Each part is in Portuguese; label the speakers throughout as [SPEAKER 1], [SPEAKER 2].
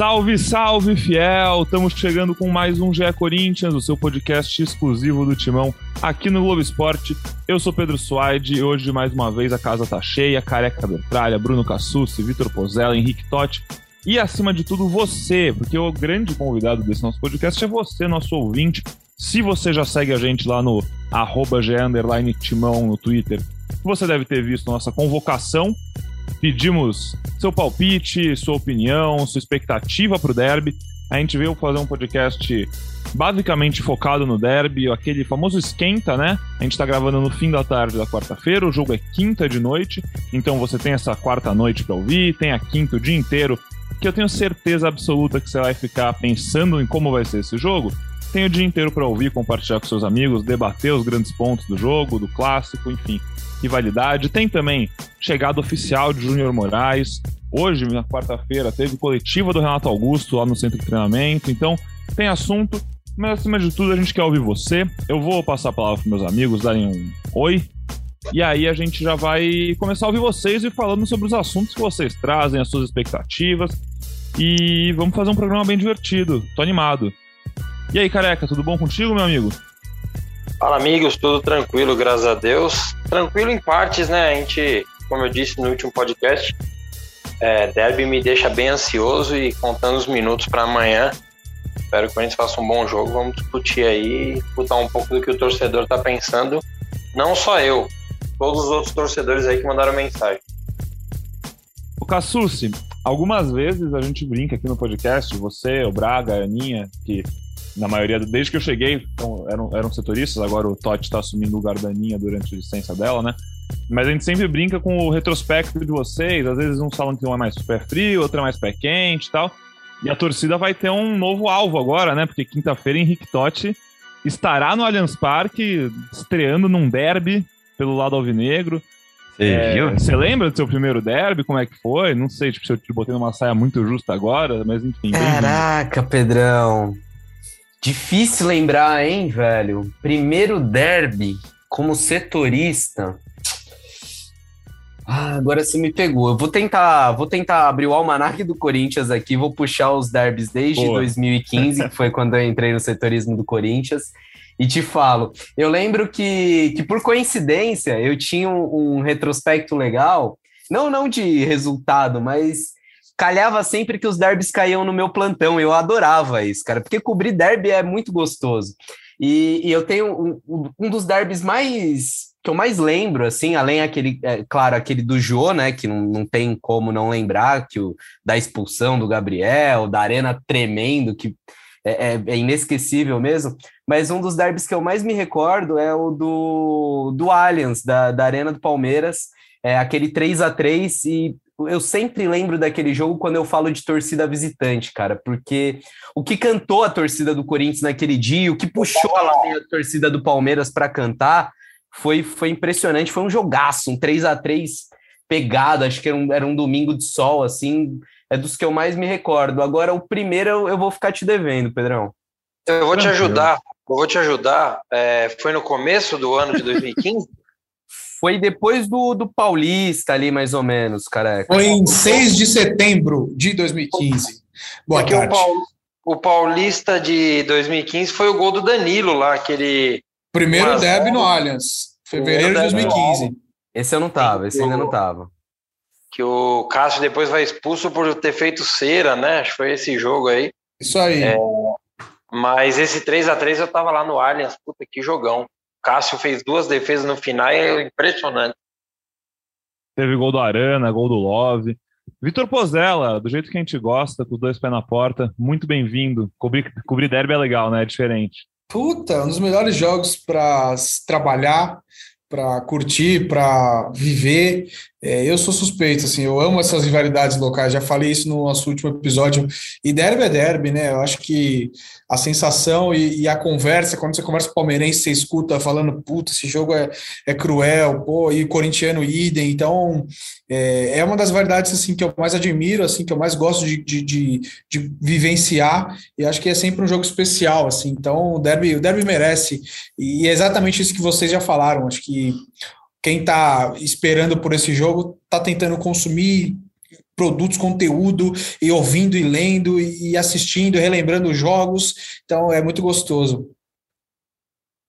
[SPEAKER 1] Salve, salve, fiel! Estamos chegando com mais um GE Corinthians, o seu podcast exclusivo do Timão aqui no Globo Esporte. Eu sou Pedro Suaide e hoje, mais uma vez, a casa tá cheia. Careca Bertralha, Bruno Cassucci, Vitor Pozella, Henrique Totti e, acima de tudo, você, porque o grande convidado desse nosso podcast é você, nosso ouvinte. Se você já segue a gente lá no arroba Timão no Twitter, você deve ter visto nossa convocação Pedimos seu palpite, sua opinião, sua expectativa para o derby. A gente veio fazer um podcast basicamente focado no derby, aquele famoso esquenta, né? A gente está gravando no fim da tarde da quarta-feira, o jogo é quinta de noite, então você tem essa quarta noite para ouvir, tem a quinta o dia inteiro, que eu tenho certeza absoluta que você vai ficar pensando em como vai ser esse jogo. Tem o dia inteiro para ouvir, compartilhar com seus amigos, debater os grandes pontos do jogo, do clássico, enfim rivalidade. Tem também chegada oficial de Júnior Moraes. Hoje, na quarta-feira, teve coletiva do Renato Augusto lá no centro de treinamento. Então, tem assunto. Mas, acima de tudo, a gente quer ouvir você. Eu vou passar a palavra para meus amigos, darem um oi. E aí a gente já vai começar a ouvir vocês e falando sobre os assuntos que vocês trazem, as suas expectativas. E vamos fazer um programa bem divertido. Tô animado. E aí, careca, tudo bom contigo, meu amigo?
[SPEAKER 2] Fala, amigos, tudo tranquilo, graças a Deus. Tranquilo em partes, né? A gente, como eu disse no último podcast, é, derby me deixa bem ansioso e contando os minutos para amanhã. Espero que a gente faça um bom jogo. Vamos discutir aí, escutar um pouco do que o torcedor tá pensando. Não só eu, todos os outros torcedores aí que mandaram mensagem.
[SPEAKER 1] O Cassucci, algumas vezes a gente brinca aqui no podcast, você, o Braga, a Aninha, que na maioria, desde que eu cheguei, então, eram, eram setoristas, agora o Totti está assumindo o lugar da Aninha durante a licença dela, né? Mas a gente sempre brinca com o retrospecto de vocês, às vezes um falam que um é mais pé frio, outro é mais pé quente e tal. E a torcida vai ter um novo alvo agora, né? Porque quinta-feira Henrique Totti estará no Allianz Parque, estreando num derby pelo lado alvinegro. Você é, viu? Você lembra do seu primeiro derby? Como é que foi? Não sei tipo, se eu te botei numa saia muito justa agora, mas enfim.
[SPEAKER 3] Caraca, Pedrão. Difícil lembrar, hein, velho? Primeiro derby como setorista. Ah, agora você me pegou. Eu vou tentar, vou tentar abrir o almanac do Corinthians aqui, vou puxar os derbys desde Pô. 2015, que foi quando eu entrei no setorismo do Corinthians. E te falo, eu lembro que, que por coincidência eu tinha um, um retrospecto legal, não não de resultado, mas calhava sempre que os derbys caíam no meu plantão. Eu adorava isso, cara, porque cobrir derby é muito gostoso. E, e eu tenho um, um, dos derbys mais que eu mais lembro, assim, além aquele, é, claro, aquele do Jô, né, que não, não tem como não lembrar, que o da expulsão do Gabriel, da arena tremendo, que é, é, é, inesquecível mesmo, mas um dos derbys que eu mais me recordo é o do, do Allianz, da, da Arena do Palmeiras, é aquele 3 a 3 e eu sempre lembro daquele jogo quando eu falo de torcida visitante, cara, porque o que cantou a torcida do Corinthians naquele dia, o que puxou a torcida do Palmeiras para cantar, foi, foi impressionante. Foi um jogaço, um 3 a 3 pegado, acho que era um, era um domingo de sol, assim, é dos que eu mais me recordo. Agora, o primeiro eu, eu vou ficar te devendo, Pedrão.
[SPEAKER 2] Eu vou te ajudar, eu vou te ajudar. É, foi no começo do ano de 2015?
[SPEAKER 3] Foi depois do, do Paulista ali, mais ou menos, careca.
[SPEAKER 4] Foi em 6 de setembro de 2015. Boa Porque tarde.
[SPEAKER 2] O, Paulista de 2015 foi o gol do Danilo lá, aquele...
[SPEAKER 4] Primeiro derby no Allianz, fevereiro de 2015.
[SPEAKER 3] Esse eu não tava, esse ainda não tava.
[SPEAKER 2] Que o Cássio depois vai expulso por ter feito cera, né? Acho que foi esse jogo aí.
[SPEAKER 4] Isso aí. É,
[SPEAKER 2] mas esse 3 a 3 eu tava lá no Allianz, puta que jogão. Cássio fez duas defesas no final, é impressionante.
[SPEAKER 1] Teve gol do Arana, gol do Love. Vitor Pozella, do jeito que a gente gosta, com os dois pés na porta, muito bem-vindo. Cobrir, cobrir derby é legal, né? É diferente.
[SPEAKER 4] Puta, um dos melhores jogos para trabalhar, para curtir, para viver. É, eu sou suspeito, assim, eu amo essas rivalidades locais, já falei isso no nosso último episódio. E derby é derby, né? Eu acho que a sensação e, e, a conversa, quando você conversa com o palmeirense, você escuta falando, puta, esse jogo é, é cruel, pô, e corintiano idem, então é, é uma das verdades, assim, que eu mais admiro, assim, que eu mais gosto de, de, de, de, vivenciar, e acho que é sempre um jogo especial, assim, então o derby, o derby merece, e é exatamente isso que vocês já falaram, acho que quem está esperando por esse jogo está tentando consumir produtos, conteúdo, e ouvindo e lendo, e assistindo, relembrando os jogos. Então é muito gostoso.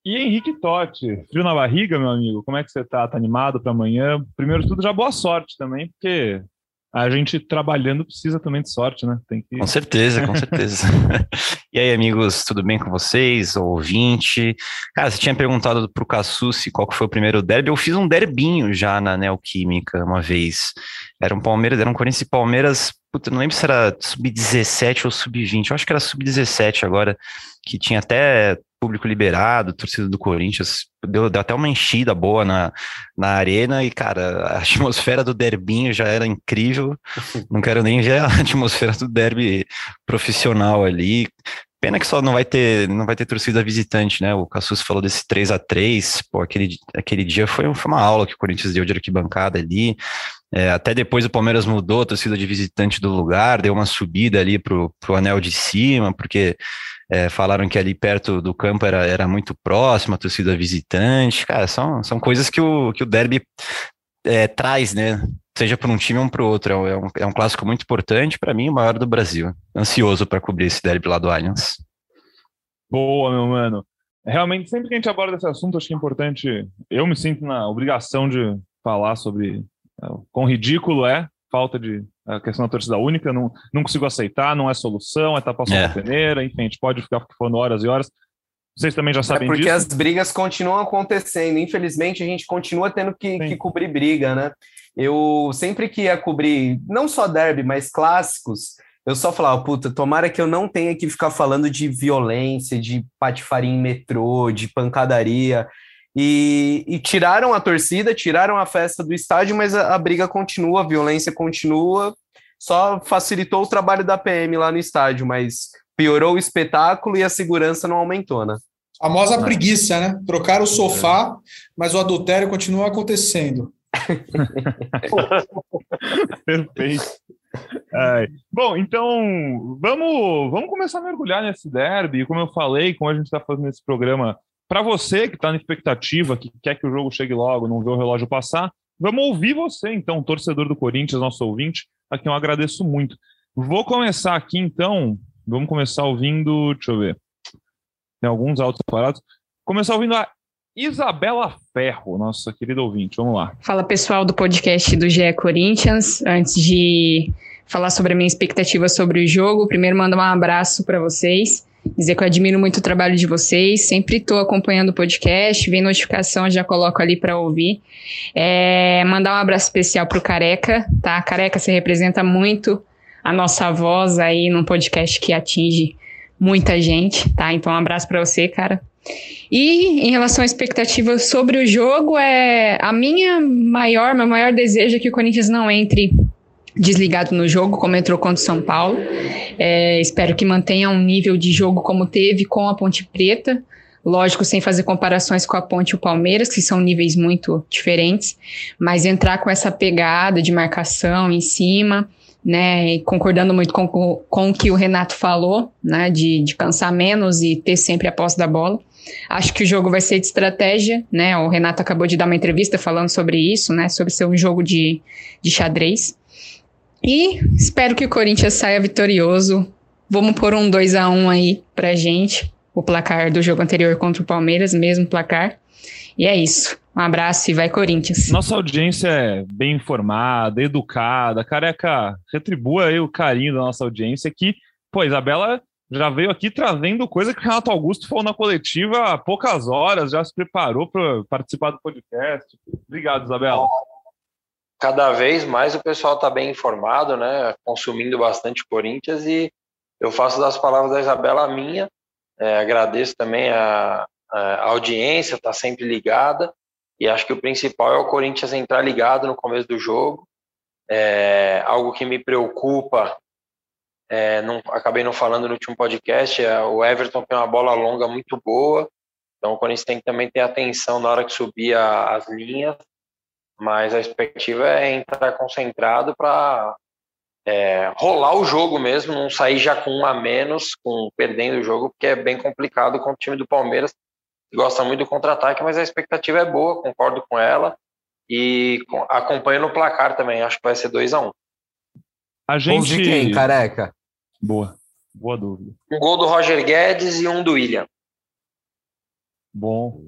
[SPEAKER 1] E Henrique Totti, frio na barriga, meu amigo? Como é que você tá? Tá animado para amanhã? Primeiro de tudo, já boa sorte também, porque a gente trabalhando precisa também de sorte, né?
[SPEAKER 5] Tem que... Com certeza, com certeza. e aí, amigos, tudo bem com vocês? Ouvinte? Cara, você tinha perguntado pro Cassucci qual que foi o primeiro derby. Eu fiz um derbinho já na Neoquímica uma vez. Era um Palmeiras, era um Corinthians e Palmeiras, puta, não lembro se era sub-17 ou sub-20, eu acho que era sub-17 agora, que tinha até público liberado, torcida do Corinthians, deu, deu, até uma enchida boa na, na arena e, cara, a atmosfera do derbinho já era incrível, não quero nem ver a atmosfera do derby profissional ali, Pena que só não vai ter, não vai ter torcida visitante, né? O Cassus falou desse 3 a 3 pô, aquele, aquele dia foi, foi uma aula que o Corinthians deu de arquibancada ali. É, até depois o Palmeiras mudou a torcida de visitante do lugar, deu uma subida ali pro, pro anel de cima, porque é, falaram que ali perto do campo era, era muito próximo a torcida visitante. Cara, são, são coisas que o, que o derby é, traz, né? Seja para um time ou para o outro. É um, é um clássico muito importante, para mim, o maior do Brasil. Ansioso para cobrir esse derby lá do Allianz.
[SPEAKER 1] Boa, meu mano. Realmente, sempre que a gente aborda esse assunto, acho que é importante. Eu me sinto na obrigação de falar sobre é, quão ridículo é falta de a questão da torcida única, não, não consigo aceitar, não é solução, é tapar só é. peneira, enfim, a gente pode ficar falando horas e horas. Vocês também já sabem
[SPEAKER 3] é porque
[SPEAKER 1] disso.
[SPEAKER 3] as brigas continuam acontecendo. Infelizmente, a gente continua tendo que, que, cobrir briga, né? Eu sempre que ia cobrir, não só derby, mas clássicos, eu só falava, puta, tomara que eu não tenha que ficar falando de violência, de patifaria em metrô, de pancadaria. E, e, tiraram a torcida, tiraram a festa do estádio, mas a, a, briga continua, a violência continua. Só facilitou o trabalho da PM lá no estádio, mas piorou o espetáculo e a segurança não aumentou, né?
[SPEAKER 4] A famosa é. preguiça, né? Trocaram o sofá, mas o adultério continua acontecendo.
[SPEAKER 1] Perfeito. É. Bom, então vamos, vamos começar a mergulhar nesse derby. Como eu falei, como a gente está fazendo esse programa para você que está na expectativa, que quer que o jogo chegue logo, não vê o relógio passar, vamos ouvir você, então, torcedor do Corinthians, nosso ouvinte, a quem eu agradeço muito. Vou começar aqui, então, vamos começar ouvindo, deixa eu ver, tem alguns altos separados. Começar ouvindo a Isabela Ferro, nossa querida ouvinte, vamos lá.
[SPEAKER 6] Fala pessoal do podcast do GE Corinthians, antes de falar sobre a minha expectativa sobre o jogo, primeiro mandar um abraço para vocês dizer que eu admiro muito o trabalho de vocês, sempre estou acompanhando o podcast, vem notificação, já coloco ali para ouvir. É, mandar um abraço especial para o Careca, tá? Careca, você representa muito a nossa voz aí num podcast que atinge muita gente, tá? Então, um abraço para você, cara. E em relação à expectativa sobre o jogo, é a minha maior, meu maior desejo é que o Corinthians não entre desligado no jogo, como entrou contra o São Paulo. É, espero que mantenha um nível de jogo como teve com a Ponte Preta. Lógico, sem fazer comparações com a Ponte e o Palmeiras, que são níveis muito diferentes, mas entrar com essa pegada de marcação em cima, né, concordando muito com, com o que o Renato falou, né, de, de cansar menos e ter sempre a posse da bola. Acho que o jogo vai ser de estratégia, né, o Renato acabou de dar uma entrevista falando sobre isso, né, sobre ser um jogo de, de xadrez. E espero que o Corinthians saia vitorioso. Vamos pôr um 2 a 1 aí pra gente. O placar do jogo anterior contra o Palmeiras, mesmo placar. E é isso. Um abraço e vai Corinthians.
[SPEAKER 1] Nossa audiência é bem informada, educada. Careca, retribua aí o carinho da nossa audiência que, pô, Isabela já veio aqui trazendo coisa que o Renato Augusto falou na coletiva há poucas horas, já se preparou para participar do podcast. Obrigado, Isabela
[SPEAKER 2] cada vez mais o pessoal está bem informado, né? Consumindo bastante Corinthians e eu faço das palavras da Isabela a minha. É, agradeço também a, a audiência, está sempre ligada e acho que o principal é o Corinthians entrar ligado no começo do jogo. É, algo que me preocupa, é, não, acabei não falando no último podcast, é, o Everton tem uma bola longa muito boa, então o Corinthians tem que também ter atenção na hora que subir a, as linhas mas a expectativa é entrar concentrado para é, rolar o jogo mesmo, não sair já com um a menos, com perdendo o jogo, porque é bem complicado com o time do Palmeiras, que gosta muito do contra-ataque, mas a expectativa é boa, concordo com ela, e acompanho no placar também, acho que vai ser 2 a 1 um.
[SPEAKER 1] A gente.
[SPEAKER 3] de quem, careca?
[SPEAKER 1] Boa. Boa dúvida.
[SPEAKER 2] Um gol do Roger Guedes e um do William.
[SPEAKER 1] Bom.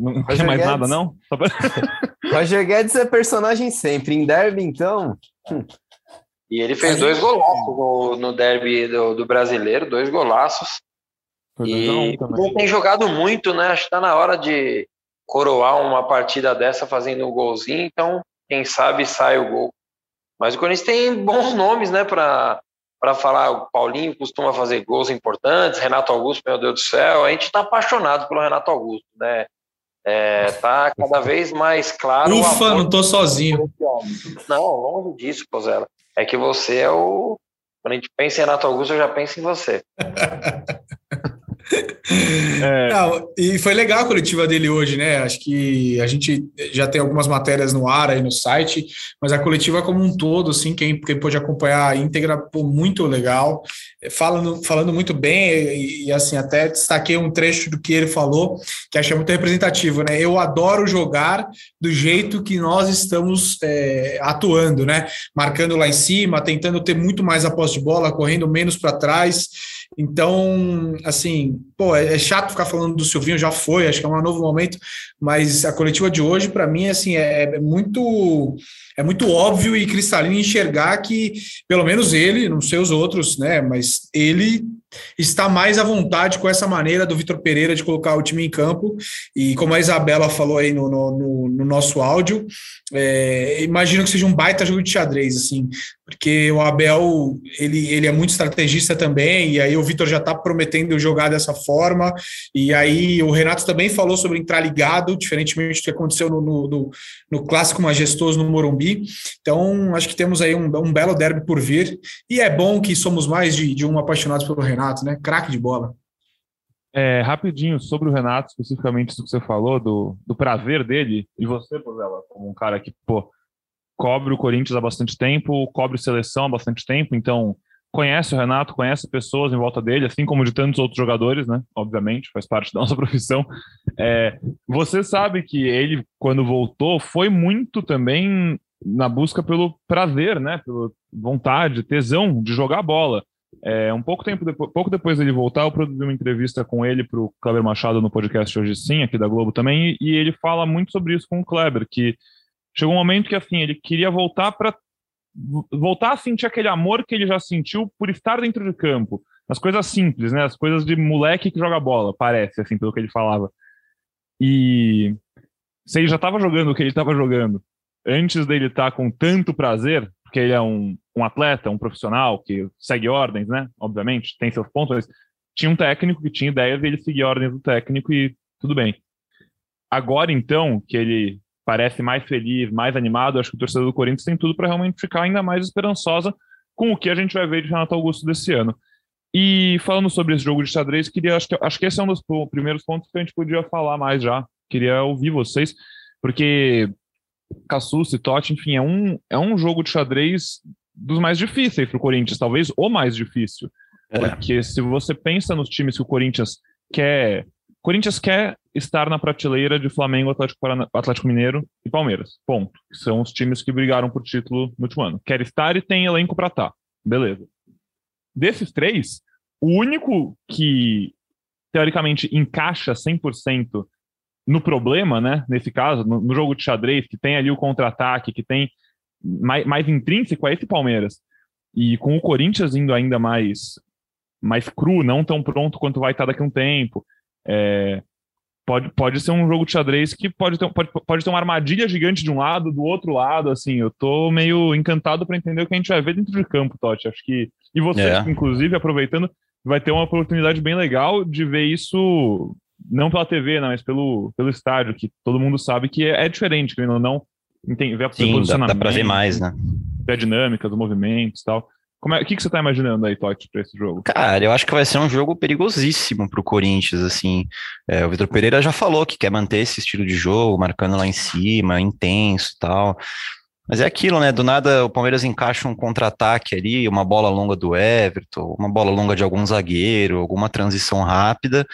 [SPEAKER 1] Não
[SPEAKER 3] Roger
[SPEAKER 1] quer mais
[SPEAKER 3] Guedes?
[SPEAKER 1] nada, não? Só pra-
[SPEAKER 3] Roger Guedes é personagem sempre. Em derby, então.
[SPEAKER 2] E ele fez dois golaços no, no derby do, do brasileiro, dois golaços.
[SPEAKER 1] Foi
[SPEAKER 2] E tem jogado muito, né? Acho que tá na hora de coroar uma partida dessa fazendo um golzinho, então quem sabe sai o gol. Mas o Corinthians tem bons nomes, né, para para falar. O Paulinho costuma fazer gols importantes, Renato Augusto, meu Deus do céu, a gente tá apaixonado pelo Renato Augusto, né? É, tá cada vez mais claro.
[SPEAKER 4] Ufa, não tô sozinho.
[SPEAKER 2] Não, longe disso, Pozela. É que você é o. Quando a gente pensa em Renato Augusto, eu já penso em você.
[SPEAKER 1] É,
[SPEAKER 4] Não, e foi legal a coletiva dele hoje, né? Acho que a gente já tem algumas matérias no ar aí no site, mas a coletiva como um todo, assim, quem, quem pôde acompanhar a íntegra, pô, muito legal, falando, falando muito bem, e, e, assim, até destaquei um trecho do que ele falou, que achei muito representativo, né? Eu adoro jogar do jeito que nós estamos é, atuando, né? Marcando lá em cima, tentando ter muito mais a posse de bola, correndo menos para trás. Então, assim, pô, é é chato ficar falando do Silvinho, já foi, acho que é um novo momento, mas a coletiva de hoje, para mim, assim, é, é muito é muito óbvio e cristalino enxergar que, pelo menos ele, não sei os outros, né, mas ele está mais à vontade com essa maneira do Vitor Pereira de colocar o time em campo, e como a Isabela falou aí no, no, no- no nosso áudio, é, imagino que seja um baita jogo de xadrez, assim, porque o Abel, ele, ele é muito estrategista também, e aí o Vitor já está prometendo jogar dessa forma, e aí o Renato também falou sobre entrar ligado, diferentemente do que aconteceu no, no, no, no clássico majestoso no Morumbi, então acho que temos aí um, um belo derby por vir, e é bom que somos mais de, de um apaixonados pelo Renato, né, craque de bola.
[SPEAKER 1] é, rapidinho, sobre o Renato, especificamente isso que você falou, do, do prazer dele, e você, Pozella, como um cara que, pô, cobre o Corinthians há bastante tempo, cobre seleção há bastante tempo, então conhece o Renato, conhece pessoas em volta dele, assim como de tantos outros jogadores, né? Obviamente, faz parte da nossa profissão. É, você sabe que ele, quando voltou, foi muito também na busca pelo prazer, né? Pela vontade, tesão de jogar bola. É, um pouco tempo depois, pouco depois dele voltar, eu produzi uma entrevista com ele para o Kleber Machado no podcast Hoje Sim, aqui da Globo também, e, e ele fala muito sobre isso com o Kleber, que chegou um momento que assim ele queria voltar para voltar a sentir aquele amor que ele já sentiu por estar dentro de campo, as coisas simples, né? As coisas de moleque que joga bola, parece assim pelo que ele falava. E se ele já estava jogando o que ele estava jogando antes dele estar com tanto prazer, porque ele é um, um atleta, um profissional que segue ordens, né? Obviamente, tem seus pontos, mas tinha um técnico que tinha ideias e ele seguia ordens do técnico e tudo bem. Agora, então, que ele parece mais feliz, mais animado, acho que o torcedor do Corinthians tem tudo para realmente ficar ainda mais esperançosa com o que a gente vai ver de Renato Augusto desse ano. E falando sobre esse jogo de xadrez, queria acho que, acho que esse é um dos primeiros pontos que a gente podia falar mais já. Queria ouvir vocês, porque Cassus e Totti, enfim, é um, é um jogo de xadrez dos mais difíceis para o Corinthians, talvez o mais difícil.
[SPEAKER 5] É.
[SPEAKER 1] Porque se você pensa nos times que o Corinthians quer. Corinthians quer estar na prateleira de Flamengo, Atlético, Parana- Atlético Mineiro e Palmeiras. Ponto. São os times que brigaram por título no último ano. Quer estar e tem elenco para estar. Beleza. Desses três, o único que teoricamente encaixa 100% no problema, né? Nesse caso, no, no jogo de xadrez, que tem ali o contra-ataque, que tem mais, mais intrínseco, é esse Palmeiras. E com o Corinthians indo ainda mais mais cru, não tão pronto quanto vai estar daqui a um tempo. É, pode, pode ser um jogo de xadrez que pode ter, pode, pode ter uma armadilha gigante de um lado, do outro lado, assim, eu tô meio encantado para entender o que a gente vai ver dentro de campo, Totti, acho que, e você,
[SPEAKER 5] É.
[SPEAKER 1] inclusive, aproveitando, vai ter uma oportunidade bem legal de ver isso, não pela TV, não, mas pelo, pelo estádio, que todo mundo sabe que é, é diferente, querendo ou não, entende, ver, ver
[SPEAKER 5] Sim, dá,
[SPEAKER 1] posicionamento,
[SPEAKER 5] dá pra ver mais, né?
[SPEAKER 1] ver a dinâmica dos movimentos e tal. Como é, o que, que você tá imaginando aí, Totti, para esse jogo?
[SPEAKER 5] Cara, eu acho que vai ser um jogo perigosíssimo pro Corinthians, assim. É, o Vitor Pereira já falou que quer manter esse estilo de jogo, marcando lá em cima, intenso e tal. Mas é aquilo, né? Do nada o Palmeiras encaixa um contra-ataque ali, uma bola longa do Everton, uma bola longa de algum zagueiro, alguma transição rápida,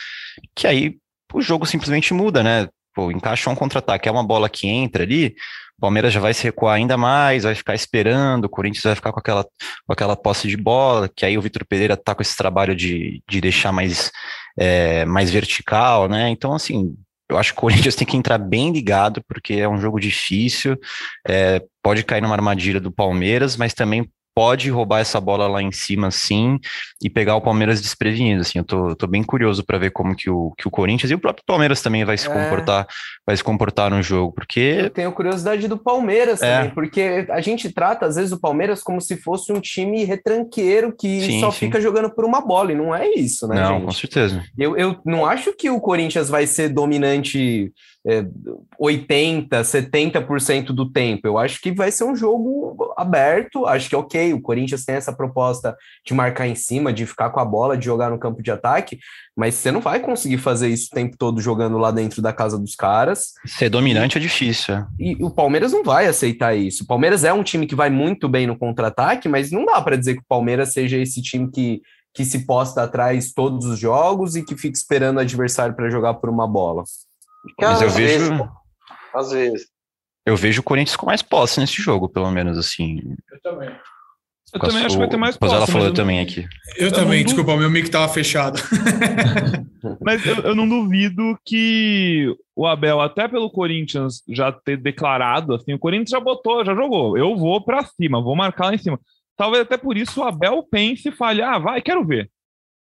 [SPEAKER 5] que aí o jogo simplesmente muda, né? pô, encaixou um contra-ataque, é uma bola que entra ali, o Palmeiras já vai se recuar ainda mais, vai ficar esperando, o Corinthians vai ficar com aquela, com aquela posse de bola, que aí o Vitor Pereira tá com esse trabalho de, de deixar mais, é, mais vertical, né? Então, assim, eu acho que o Corinthians tem que entrar bem ligado, porque é um jogo difícil, é, pode cair numa armadilha do Palmeiras, mas também pode roubar essa bola lá em cima, sim, e pegar o Palmeiras desprevenido, assim, eu tô, tô bem curioso para ver como que o, que o Corinthians e o próprio Palmeiras também vai se é. comportar, vai se comportar no jogo, porque...
[SPEAKER 3] Eu tenho curiosidade do Palmeiras é. também, porque a gente trata, às vezes, o Palmeiras como se fosse um time retranqueiro que sim, só sim. fica jogando por uma bola, e não é isso, né,
[SPEAKER 5] Não,
[SPEAKER 3] gente?
[SPEAKER 5] com certeza.
[SPEAKER 3] Eu, eu não acho que o Corinthians vai ser dominante é, 80, 70% do tempo. Eu acho que vai ser um jogo aberto. Acho que ok, o Corinthians tem essa proposta de marcar em cima, de ficar com a bola, de jogar no campo de ataque, mas você não vai conseguir fazer isso o tempo todo jogando lá dentro da casa dos caras.
[SPEAKER 5] Ser dominante e, é difícil. É.
[SPEAKER 3] E o Palmeiras não vai aceitar isso. O Palmeiras é um time que vai muito bem no contra-ataque, mas não dá para dizer que o Palmeiras seja esse time que que se posta atrás todos os jogos e que fica esperando o adversário para jogar por uma bola.
[SPEAKER 5] Mas eu vejo. Vezes,
[SPEAKER 2] às vezes.
[SPEAKER 5] Eu vejo o Corinthians com mais posse nesse jogo, pelo menos assim.
[SPEAKER 4] Eu também.
[SPEAKER 1] Eu também acho que vai ter mais posse.
[SPEAKER 5] ela falou eu também aqui.
[SPEAKER 4] Eu, eu também, desculpa, o meu mic tava fechado.
[SPEAKER 1] mas eu, eu, não duvido que o Abel, até pelo Corinthians já ter declarado, assim, o Corinthians já botou, já jogou. Eu vou para cima, vou marcar lá em cima. Talvez até por isso o Abel pense e fale, ah, vai, quero ver.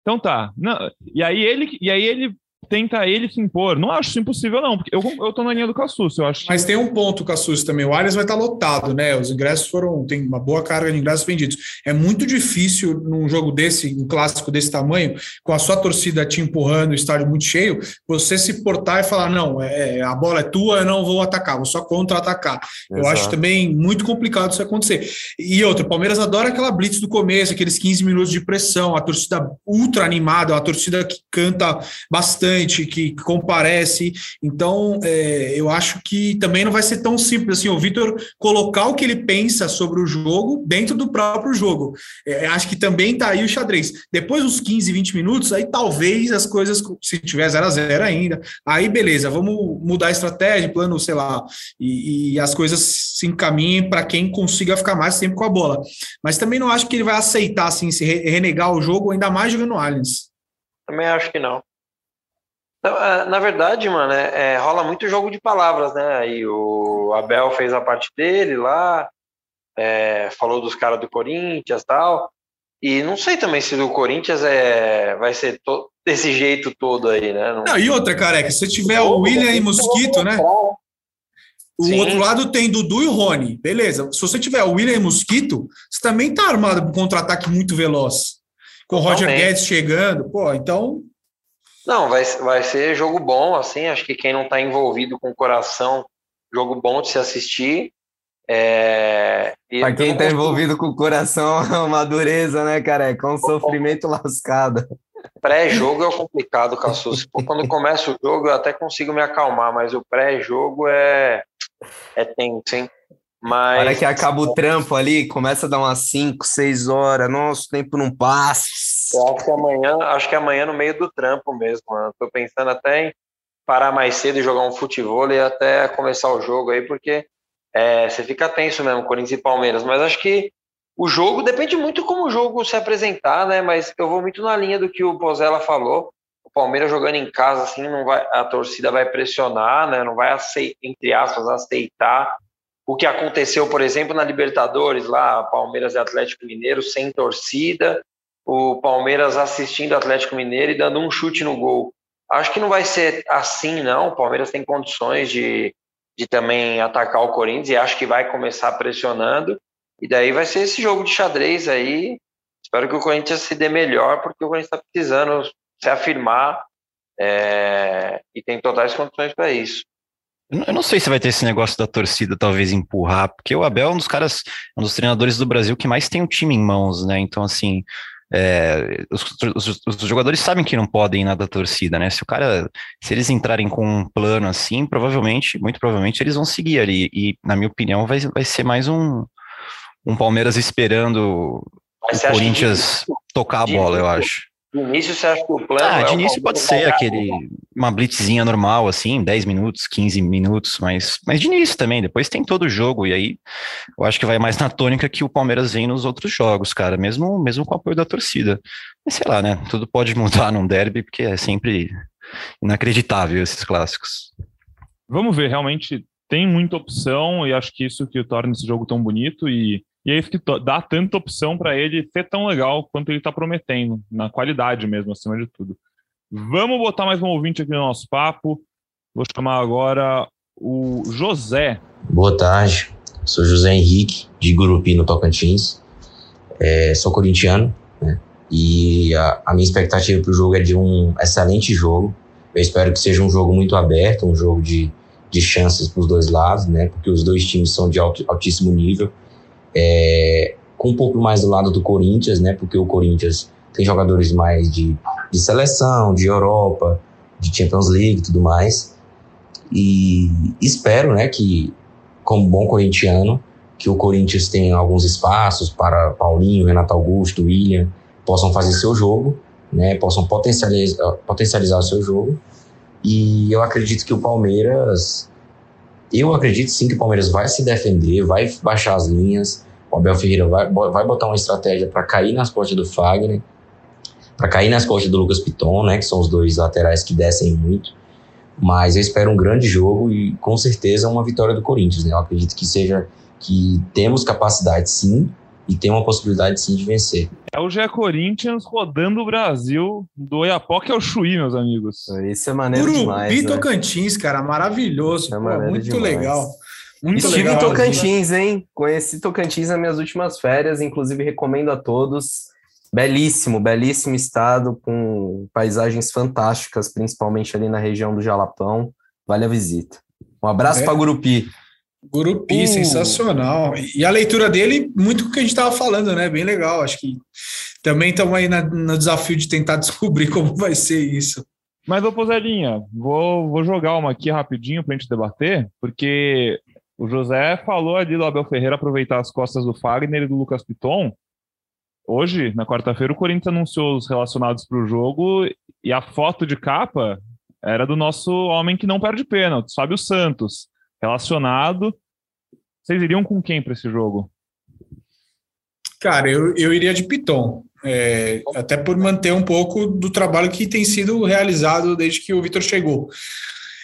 [SPEAKER 1] Então tá. Não, e aí ele, e aí ele tenta ele se impor. Não acho isso impossível, não, porque eu, eu tô na linha do Cassus, eu acho.
[SPEAKER 4] Mas tem um ponto, Cassus, também. O Allianz vai estar lotado, né? Os ingressos foram. Tem uma boa carga de ingressos vendidos. É muito difícil num jogo desse, um clássico desse tamanho, com a sua torcida te empurrando, o estádio muito cheio, você se portar e falar: não, é, é a bola é tua, eu não vou atacar, vou só contra-atacar. Eu acho também muito complicado isso acontecer. E outra, o Palmeiras adora aquela blitz do começo, aqueles 15 minutos de pressão, a torcida ultra animada, a torcida que canta bastante que comparece. Então, é, eu acho que também não vai ser tão simples assim o Vitor colocar o que ele pensa sobre o jogo dentro do próprio jogo. É, acho que também tá aí o xadrez. Depois dos 15, 20 minutos, aí talvez as coisas, se tiver 0 a 0 ainda, aí beleza, vamos mudar a estratégia, plano, sei lá, e, e as coisas se encaminhem para quem consiga ficar mais tempo com a bola. Mas também não acho que ele vai aceitar assim, se renegar o jogo, ainda mais jogando Aliens.
[SPEAKER 2] Também acho que não. É, na verdade, mano, é, é, rola muito jogo de palavras, né? Aí o Abel fez a parte dele lá, é, falou dos caras do Corinthians tal. E não sei também se do Corinthians é, vai ser to, desse jeito todo aí, né?
[SPEAKER 4] Não... não e outra, careca, se tiver o William e Mosquito, né? O Sim. outro lado tem Dudu e Rony. Beleza. Se você tiver o William e Mosquito, você também tá armado para um contra-ataque muito veloz. Com o Roger Guedes chegando. Pô, então
[SPEAKER 2] não, vai, vai ser jogo bom, assim, acho que quem não está envolvido com o coração, jogo bom de se assistir. É...
[SPEAKER 3] Para quem está envolvido com o coração, é uma dureza, né, cara? É com um sofrimento lascado.
[SPEAKER 2] Pré-jogo é complicado, Cassus. Quando começa o jogo, eu até consigo me acalmar, mas o pré-jogo é, é tenso, hein? Mas...
[SPEAKER 3] Hora que acaba o trampo ali, começa a dar umas 5, 6 horas, nosso tempo não passa.
[SPEAKER 2] Eu acho que amanhã, acho que amanhã no meio do trampo mesmo, mano. Tô pensando até em parar mais cedo e jogar um futebol e até começar o jogo aí, porque é, você fica tenso mesmo, Corinthians e Palmeiras. Mas acho que o jogo depende muito como o jogo se apresentar, né? Mas eu vou muito na linha do que o Pozella falou. O Palmeiras jogando em casa, assim, não vai, a torcida vai pressionar, né? Não vai aceitar, entre aspas, aceitar o que aconteceu, por exemplo, na Libertadores, lá, Palmeiras e Atlético Mineiro sem torcida, o Palmeiras assistindo o Atlético Mineiro e dando um chute no gol. Acho que não vai ser assim, não. O Palmeiras tem condições de, de também atacar o Corinthians e acho que vai começar pressionando. E daí vai ser esse jogo de xadrez aí. Espero que o Corinthians se dê melhor, porque o Corinthians está precisando se afirmar é, e tem totais condições para isso.
[SPEAKER 5] Eu não sei se vai ter esse negócio da torcida talvez empurrar, porque o Abel é um dos caras, um dos treinadores do Brasil que mais tem o time em mãos, né? Então, assim, é, os, os, os, jogadores sabem que não podem ir nada da torcida, né? Se o cara, se eles entrarem com um plano assim, provavelmente, muito provavelmente, eles vão seguir ali. E, na minha opinião, vai, vai ser mais um, um Palmeiras esperando o Corinthians tocar a bola, eu acho.
[SPEAKER 2] De início, você acha que o plano.
[SPEAKER 5] Ah,
[SPEAKER 2] é
[SPEAKER 5] de
[SPEAKER 2] o
[SPEAKER 5] início pode ser aquele, uma blitzzinha normal, assim, 10 minutos, 15 minutos, mas, mas de início também, depois tem todo o jogo, e aí eu acho que vai mais na tônica que o Palmeiras vem nos outros jogos, cara, mesmo, mesmo com o apoio da torcida. Mas sei lá, né, tudo pode mudar num derby, porque é sempre inacreditável esses clássicos.
[SPEAKER 1] Vamos ver, realmente tem muita opção e acho que isso que torna esse jogo tão bonito e, e é isso que dá tanta opção para ele ser tão legal quanto ele está prometendo, na qualidade mesmo, acima de tudo. Vamos botar mais um ouvinte aqui no nosso papo. Vou chamar agora o José.
[SPEAKER 7] Boa tarde, sou José Henrique, de Gurupi, no Tocantins. É, sou corintiano, né? E a, a minha expectativa para o jogo é de um excelente jogo. Eu espero que seja um jogo muito aberto, um jogo de, de chances para os dois lados, né? Porque os dois times são de alto, altíssimo nível. É, com um pouco mais do lado do Corinthians, né? Porque o Corinthians tem jogadores mais de, de seleção, de Europa, de Champions League e tudo mais. E espero, né, que como bom corintiano, que o Corinthians tenha alguns espaços para Paulinho, Renato Augusto, William, possam fazer seu jogo, né, possam potencializar, potencializar o seu jogo. E eu acredito que o Palmeiras, eu acredito sim que o Palmeiras vai se defender, vai baixar as linhas. O Abel Ferreira vai, vai botar uma estratégia para cair nas costas do Fagner, para cair nas costas do Lucas Piton, né, que são os dois laterais que descem muito. Mas eu espero um grande jogo e com certeza uma vitória do Corinthians, né? Eu acredito que seja que temos capacidade sim e tem uma possibilidade sim de vencer.
[SPEAKER 1] É o Gé Corinthians rodando o Brasil do Oiapoque ao Chuí, meus amigos.
[SPEAKER 3] Isso é maneiro
[SPEAKER 4] Gurupi
[SPEAKER 3] demais, né?
[SPEAKER 4] Tocantins, cara, maravilhoso.
[SPEAKER 3] É
[SPEAKER 4] Pô, muito
[SPEAKER 3] demais.
[SPEAKER 4] legal. Muito
[SPEAKER 3] Estive
[SPEAKER 4] legal.
[SPEAKER 3] em Tocantins, hein? Conheci Tocantins nas minhas últimas férias, inclusive recomendo a todos. Belíssimo, belíssimo estado, com paisagens fantásticas, principalmente ali na região do Jalapão. Vale a visita. Um abraço
[SPEAKER 4] É.
[SPEAKER 3] para Gurupi.
[SPEAKER 4] Gurupi,
[SPEAKER 3] Uh.
[SPEAKER 4] sensacional. E a leitura dele, muito com o que a gente estava falando, né? Bem legal. Acho que também estamos aí na- no desafio de tentar descobrir como vai ser isso.
[SPEAKER 1] Mas, ô Pozelinha, vou, vou jogar uma aqui rapidinho pra gente debater, porque o José falou ali do Abel Ferreira aproveitar as costas do Fagner e do Lucas Piton. Hoje, na quarta-feira, o Corinthians anunciou os relacionados para o jogo e a foto de capa era do nosso homem que não perde pênalti, Fábio Santos, relacionado. Vocês iriam com quem para esse jogo?
[SPEAKER 4] Cara, eu, eu iria de Piton. é, até por manter um pouco do trabalho que tem sido realizado desde que o Vitor chegou.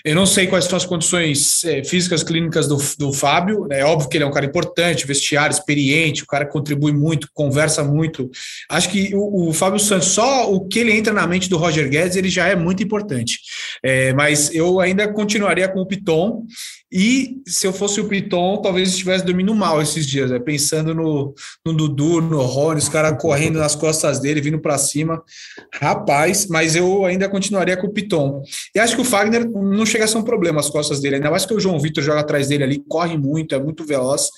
[SPEAKER 4] Eu não sei quais são as condições é, físicas clínicas do, do Fábio. É óbvio que ele é um cara importante, vestiário, experiente, o cara contribui muito, conversa muito. Acho que o, o Fábio Santos, só o que ele entra na mente do Roger Guedes, ele já é muito importante. É, mas eu ainda continuaria com o Piton. E se eu fosse o Piton, talvez estivesse dormindo mal esses dias, né? pensando no, no Dudu, no Rony, os caras correndo nas costas dele, vindo para cima. Rapaz, mas eu ainda continuaria com o Piton. E acho que o Fagner não chega a ser um problema as costas dele, ainda mais que o João Vitor joga atrás dele ali, corre muito, é muito veloz.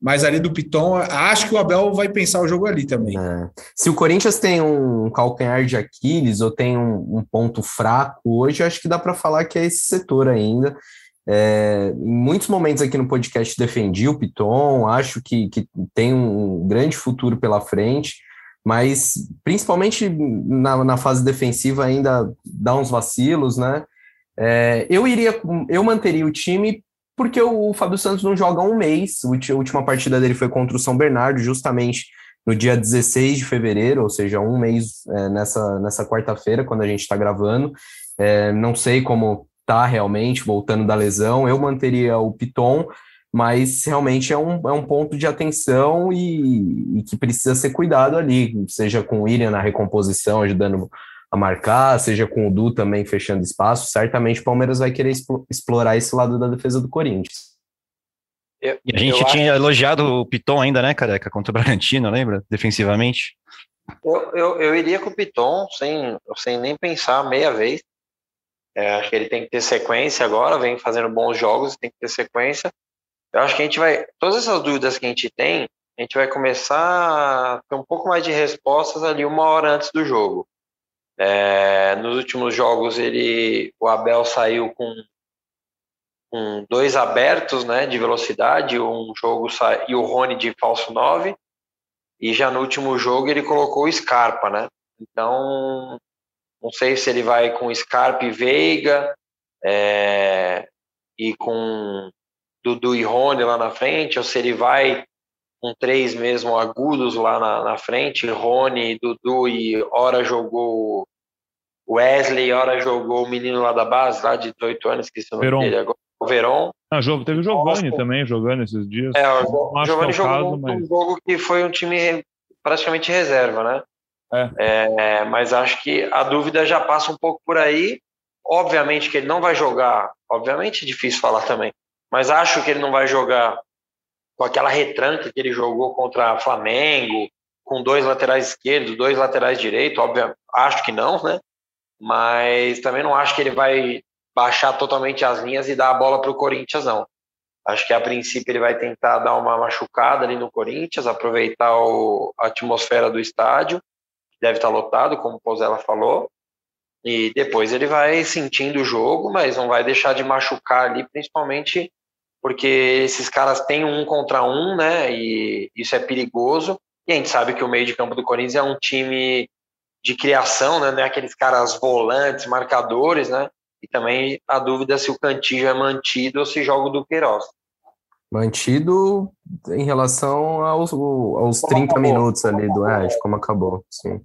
[SPEAKER 4] Mas ali do Piton, acho que o Abel vai pensar o jogo ali também.
[SPEAKER 3] É. Se o Corinthians tem um calcanhar de Aquiles ou tem um, um ponto fraco hoje, acho que dá para falar que é esse setor ainda. É, em muitos momentos aqui no podcast defendi o Piton, acho que, que tem um grande futuro pela frente, mas principalmente na, na fase defensiva ainda dá uns vacilos, né? É, eu iria, eu manteria o time porque o, o Fábio Santos não joga há um mês. A última partida dele foi contra o São Bernardo, justamente no dia 16 de fevereiro, ou seja, um mês é, nessa, nessa quarta-feira, quando a gente está gravando. É, não sei como tá realmente, voltando da lesão. Eu manteria o Piton, mas realmente é um, é um ponto de atenção e, e que precisa ser cuidado ali, seja com o William na recomposição, ajudando a marcar, seja com o Du também fechando espaço. Certamente o Palmeiras vai querer explorar esse lado da defesa do Corinthians.
[SPEAKER 5] Eu, e a gente tinha acho... elogiado o Piton ainda, né, careca, contra o Bragantino, lembra? Defensivamente.
[SPEAKER 2] Eu, eu, eu iria com o Piton sem, sem nem pensar meia vez. É, acho que ele tem que ter sequência agora, vem fazendo bons jogos, tem que ter sequência. Eu acho que a gente vai. Todas essas dúvidas que a gente tem, a gente vai começar a ter um pouco mais de respostas ali uma hora antes do jogo. É, nos últimos jogos, ele, o Abel saiu com, com dois abertos né, de velocidade, um jogo e o Rony de falso 9. E já no último jogo ele colocou o Scarpa, né? Então, não sei se ele vai com Scarpa e Veiga é, e com Dudu e Rony lá na frente, ou se ele vai com três mesmo agudos lá na, na frente, Rony, Dudu e hora jogou Wesley, hora jogou o menino lá da base, lá de 18 anos, que se não dele agora, o Veron.
[SPEAKER 1] Ah, jogo, teve o Giovanni também jogando esses dias.
[SPEAKER 2] É, o Giovanni é jogou caso, mas... um jogo que foi um time praticamente reserva, né? É. É, mas acho que a dúvida já passa um pouco por aí. Obviamente que ele não vai jogar, obviamente é difícil falar também, mas acho que ele não vai jogar com aquela retranca que ele jogou contra Flamengo, com dois laterais esquerdos, dois laterais direitos, acho que não, né? Mas também não acho que ele vai baixar totalmente as linhas e dar a bola para o Corinthians, não. Acho que a princípio ele vai tentar dar uma machucada ali no Corinthians, aproveitar o, a atmosfera do estádio, deve estar lotado, como o Pozella falou, e depois ele vai sentindo o jogo, mas não vai deixar de machucar ali, principalmente porque esses caras têm um contra um, né? E isso é perigoso. E a gente sabe que o meio de campo do Corinthians é um time de criação, né? Aqueles caras volantes, marcadores, né? E também a dúvida é se o Cantillo é mantido ou se joga o do Queiroz.
[SPEAKER 3] Mantido em relação aos, aos 30 minutos ali do é, de como acabou, sim.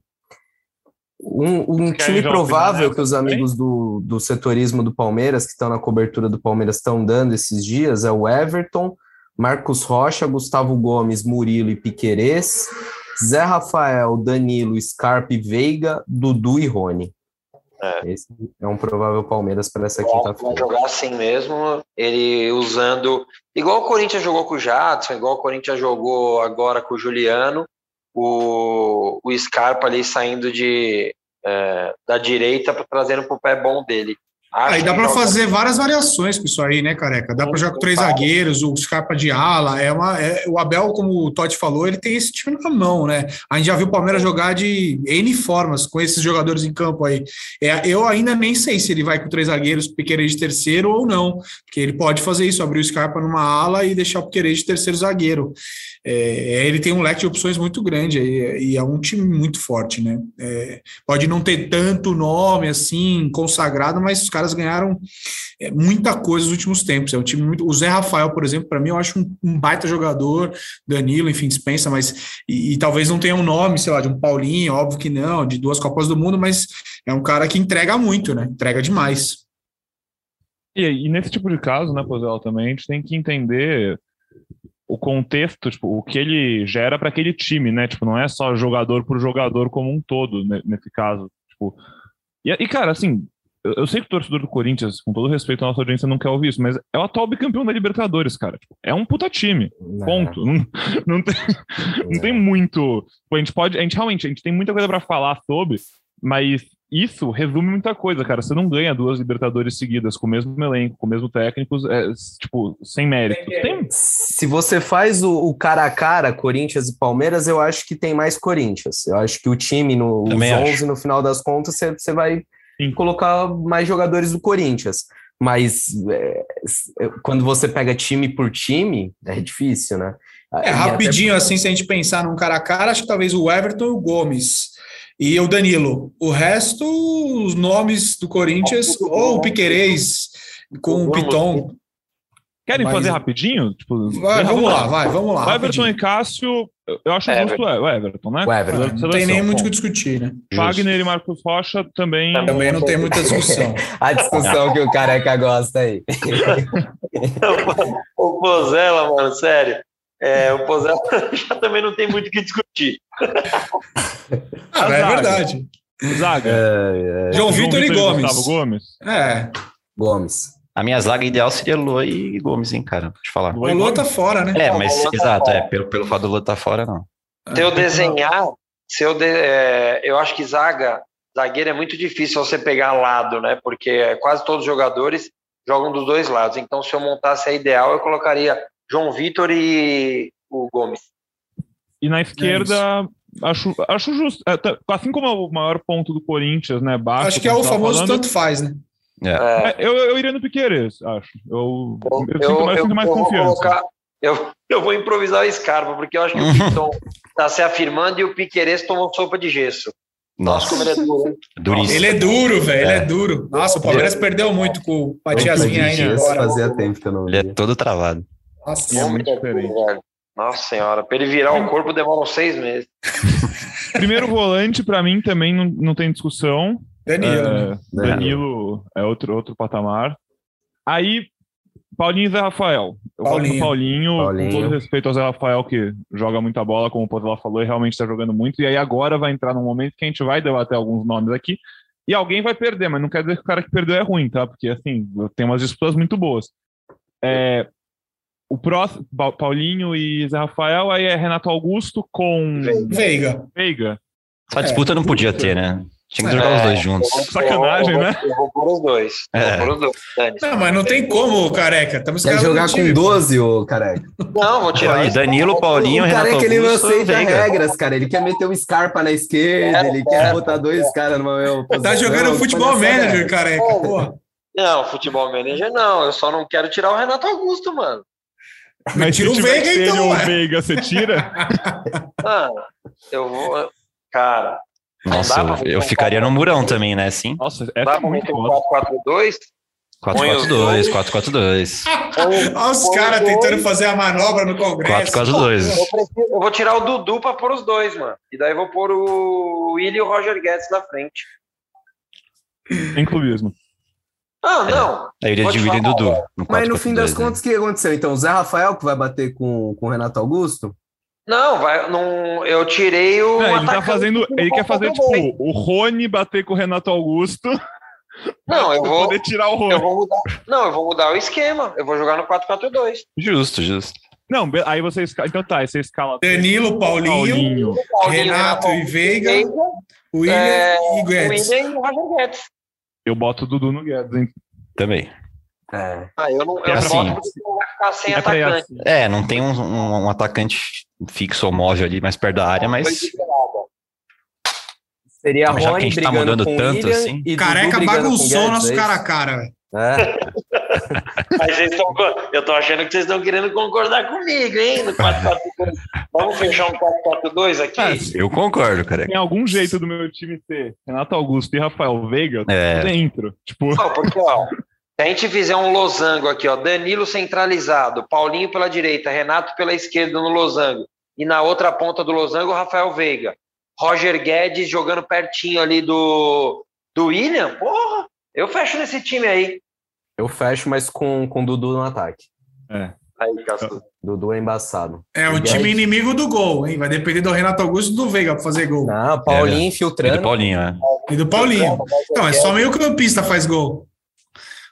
[SPEAKER 3] Um, um time provável que os amigos do, do setorismo do Palmeiras, que estão na cobertura do Palmeiras, estão dando esses dias é o Everton, Marcos Rocha, Gustavo Gomes, Murilo e Piquerez, Zé Rafael, Danilo, Scarpe, Veiga, Dudu e Rony. É. Esse é um provável Palmeiras para essa quinta-feira.
[SPEAKER 2] Jogar assim mesmo, ele usando. Igual o Corinthians jogou com o Jadson, igual o Corinthians jogou agora com o Juliano, o, o Scarpa ali saindo de, é, da direita, trazendo para o pé bom dele.
[SPEAKER 4] Aí dá para fazer várias variações com isso aí, né, careca? Dá para jogar com três zagueiros, o Scarpa de ala. É uma, é, o Abel, como o Totti falou, ele tem esse time na mão, né? A gente já viu o Palmeiras jogar de N formas com esses jogadores em campo aí. É, eu ainda nem sei se ele vai com três zagueiros, Piqueires de terceiro ou não, porque ele pode fazer isso, abrir o Scarpa numa ala e deixar o Piqueires de terceiro zagueiro. É, ele tem um leque de opções muito grande e, e é um time muito forte, né? É, pode não ter tanto nome assim consagrado, mas os caras ganharam é, muita coisa nos últimos tempos. É um time muito. O Zé Rafael, por exemplo, para mim eu acho um, um, baita jogador. Danilo, enfim, dispensa, mas e, e, talvez não tenha um nome, sei lá, de um Paulinho, óbvio que não, de duas Copas do Mundo, mas é um cara que entrega muito, né? Entrega demais.
[SPEAKER 1] E, e nesse tipo de caso, né, Pozela, também a gente tem que entender o contexto, tipo, o que ele gera para aquele time, né? Tipo, não é só jogador por jogador como um todo, nesse caso. Tipo, e, e, cara, assim, eu, eu, sei que o torcedor do Corinthians, com todo respeito à nossa audiência, não quer ouvir isso, mas é o atual bicampeão da Libertadores, cara. Tipo, é um puta time. Não. Ponto. Não, não, tem, não tem muito. a gente pode. A gente realmente a gente tem muita coisa para falar sobre, mas isso resume muita coisa, cara. Você não ganha duas Libertadores seguidas com o mesmo elenco, com o mesmo técnico, é, tipo, sem mérito. Tem...
[SPEAKER 3] Se você faz o, o, cara a cara, Corinthians e Palmeiras, eu acho que tem mais Corinthians. Eu acho que o time, no, os 11, acho. no final das contas, você, você vai Sim. colocar mais jogadores do Corinthians. Mas é, quando você pega time por time, é difícil, né?
[SPEAKER 4] É, rapidinho, até... assim, se a gente pensar num cara a cara, acho que talvez o Everton e o Gomes e o Danilo. O resto, os nomes do Corinthians, ou o Piquerez com o Piton.
[SPEAKER 1] Querem Mas... fazer rapidinho? Tipo,
[SPEAKER 4] vai, vamos lá, vai, vamos lá.
[SPEAKER 1] O Everton e Cássio, eu acho é, justo o Everton, né?
[SPEAKER 3] O Everton.
[SPEAKER 4] Não tem nem muito o que discutir, né?
[SPEAKER 1] Wagner e Marcos Rocha também.
[SPEAKER 4] Também não tem muita discussão.
[SPEAKER 3] A discussão que o careca gosta aí.
[SPEAKER 2] o Pozella, mano, sério. É, o Pozella já também não tem muito o que discutir.
[SPEAKER 4] Ah, é verdade.
[SPEAKER 1] Zaga. É,
[SPEAKER 4] é. João, Vitor e Gomes.
[SPEAKER 1] Gustavo Gomes.
[SPEAKER 4] É.
[SPEAKER 3] Gomes.
[SPEAKER 5] A minha zaga ideal seria Lua e Gomes, hein, cara? Deixa eu falar.
[SPEAKER 4] O Lua tá fora, né?
[SPEAKER 5] É, mas exato, é, pelo, pelo fato do Lua tá fora, não.
[SPEAKER 2] Se eu desenhar, se eu, de, é, eu acho que zaga, zagueiro é muito difícil você pegar lado, né? Porque quase todos os jogadores jogam dos dois lados. Então, se eu montasse a ideal, eu colocaria João Vitor e o Gomes.
[SPEAKER 1] E na esquerda, acho, acho justo. É, tá, assim como é o maior ponto do Corinthians, né? Baixo,
[SPEAKER 4] acho que é o famoso falando, tanto faz, né?
[SPEAKER 1] É. é. Eu, eu iria no Piqueires, acho. Eu, eu, eu sinto mais, eu, sinto mais confiança. Colocar,
[SPEAKER 2] eu, eu vou improvisar o Scarpa, porque eu acho que o Piton está se afirmando e o Piqueires tomou sopa de gesso.
[SPEAKER 5] Nossa,
[SPEAKER 2] como ele é duro.
[SPEAKER 5] duríssimo.
[SPEAKER 4] Ele é duro, velho. Ele é duro. Nossa, o Palmeiras perdeu muito com o
[SPEAKER 3] Dias
[SPEAKER 4] agora.
[SPEAKER 3] Fazia tempo que eu não
[SPEAKER 5] Ele é todo travado.
[SPEAKER 4] Nossa,
[SPEAKER 1] é muito
[SPEAKER 2] é
[SPEAKER 1] diferente.
[SPEAKER 2] Nossa senhora, pra ele virar o corpo demora uns seis meses.
[SPEAKER 1] Primeiro volante, pra mim, também não, não tem discussão.
[SPEAKER 4] Danilo. né?
[SPEAKER 1] É, Danilo é outro, outro patamar. Aí, Paulinho e Zé Rafael. Eu
[SPEAKER 4] Paulinho.
[SPEAKER 1] gosto do Paulinho,
[SPEAKER 3] Paulinho.
[SPEAKER 1] com todo respeito ao Zé Rafael, que joga muita bola, como o Pozella falou, e realmente está jogando muito. E aí agora vai entrar num momento que a gente vai debater alguns nomes aqui. E alguém vai perder, mas não quer dizer que o cara que perdeu é ruim, tá? Porque, assim, tem umas disputas muito boas. É, o próximo, Pa- Paulinho e Zé Rafael, aí é Renato Augusto com
[SPEAKER 4] Veiga.
[SPEAKER 1] Veiga.
[SPEAKER 5] Essa disputa não podia ter, né? Tinha que jogar os dois juntos.
[SPEAKER 1] Sacanagem,
[SPEAKER 2] eu vou,
[SPEAKER 1] né?
[SPEAKER 2] Eu vou pôr os dois.
[SPEAKER 5] É.
[SPEAKER 2] vou pôr os dois.
[SPEAKER 4] Não, mas não tem como, careca. Estamos
[SPEAKER 3] Quer jogar com 12, ô careca?
[SPEAKER 2] Não, vou tirar
[SPEAKER 5] Aí, Danilo, Paulinho,
[SPEAKER 3] O
[SPEAKER 5] Renato
[SPEAKER 3] careca, ele não aceita
[SPEAKER 5] Veiga.
[SPEAKER 3] regras, cara. Ele quer meter o Scarpa na esquerda, ele quer botar dois caras numa mesma
[SPEAKER 4] Tá jogando futebol
[SPEAKER 3] é
[SPEAKER 4] manager, careca.
[SPEAKER 2] Não, futebol manager não. Eu só não quero tirar o Renato Augusto, mano.
[SPEAKER 1] Mas
[SPEAKER 4] Tira o Veiga, então,
[SPEAKER 1] o. Veiga, você tira?
[SPEAKER 2] Ah, eu vou. Cara,
[SPEAKER 5] Nossa, eu, eu ficaria no murão também, né? Assim.
[SPEAKER 1] Nossa, é
[SPEAKER 2] pra
[SPEAKER 1] muito
[SPEAKER 2] meter um
[SPEAKER 1] boa.
[SPEAKER 2] 4-4-2?
[SPEAKER 5] 4-4-2, 4-4-2.
[SPEAKER 4] Olha os caras tentando fazer a manobra no Congresso.
[SPEAKER 5] 4-4-2.
[SPEAKER 2] Eu, eu vou tirar o Dudu pra pôr os dois, mano. E daí eu vou pôr o William e o Roger Guedes na frente.
[SPEAKER 1] Tem clubismo.
[SPEAKER 2] Ah, não.
[SPEAKER 5] Aí eu iria
[SPEAKER 2] Pode
[SPEAKER 5] de William e
[SPEAKER 2] falar,
[SPEAKER 5] Dudu. no
[SPEAKER 3] Mas no fim das
[SPEAKER 5] 4-4-2, né?
[SPEAKER 3] contas, o que aconteceu? Então, o Zé Rafael que vai bater com, com o Renato Augusto?
[SPEAKER 2] Não, vai, não, eu tirei o.
[SPEAKER 1] É, ele tá fazendo.
[SPEAKER 2] do
[SPEAKER 1] Ele quer fazer,
[SPEAKER 2] 4-4-2.
[SPEAKER 1] tipo, o Rony bater com o Renato Augusto.
[SPEAKER 2] Não, eu vou.
[SPEAKER 1] poder tirar o Rony.
[SPEAKER 2] Eu vou mudar. Não, eu vou mudar o esquema. Eu vou jogar no 4-4-2.
[SPEAKER 5] Justo, justo.
[SPEAKER 1] Não, be- aí você escala. Então tá, aí você escala.
[SPEAKER 4] Danilo, Paulinho,
[SPEAKER 1] Paulinho.
[SPEAKER 2] Paulinho,
[SPEAKER 4] Renato e Veiga, William
[SPEAKER 2] é,
[SPEAKER 4] e Guedes.
[SPEAKER 2] William e o Roger Guedes.
[SPEAKER 1] Eu boto o Dudu no Guedes, hein?
[SPEAKER 5] Também.
[SPEAKER 3] É.
[SPEAKER 2] Ah, eu não eu
[SPEAKER 1] É
[SPEAKER 2] boto
[SPEAKER 5] assim.
[SPEAKER 2] vai ficar sem
[SPEAKER 1] É
[SPEAKER 2] atacante.
[SPEAKER 5] É, não tem um, um- um atacante fixo ou móvel ali mais perto da área, mas
[SPEAKER 3] Seria
[SPEAKER 5] Mas já que a gente tá mudando
[SPEAKER 3] o
[SPEAKER 5] tanto
[SPEAKER 3] William
[SPEAKER 5] assim.
[SPEAKER 3] e
[SPEAKER 4] Careca
[SPEAKER 3] o
[SPEAKER 4] bagunçou nosso
[SPEAKER 3] é isso?
[SPEAKER 4] cara a cara, velho.
[SPEAKER 3] É.
[SPEAKER 2] Mas vocês estão, eu tô achando que vocês estão querendo concordar comigo, hein? No 4-4-2. Vamos fechar um 4-4-2 aqui?
[SPEAKER 1] Ah,
[SPEAKER 5] eu concordo, cara.
[SPEAKER 1] Tem algum jeito do meu time ser Renato Augusto e Rafael Veiga
[SPEAKER 5] É.
[SPEAKER 1] dentro. Tipo,
[SPEAKER 2] Não, porque, ó, se a gente fizer um losango aqui, ó, Danilo centralizado, Paulinho pela direita, Renato pela esquerda no losango, e na outra ponta do losango, Rafael Veiga. Roger Guedes jogando pertinho ali do, do William, porra, eu fecho nesse time aí.
[SPEAKER 3] Eu fecho, mas com, com o Dudu no ataque.
[SPEAKER 2] Aí, Castro.
[SPEAKER 3] Dudu é embaçado.
[SPEAKER 4] É o time inimigo do gol, hein? Vai depender do Renato Augusto e do Veiga pra fazer gol.
[SPEAKER 3] Não, Paulinho
[SPEAKER 5] E do
[SPEAKER 3] infiltrando.
[SPEAKER 5] Paulinho, né?
[SPEAKER 4] E do Paulinho. Não, é só meio campista faz gol.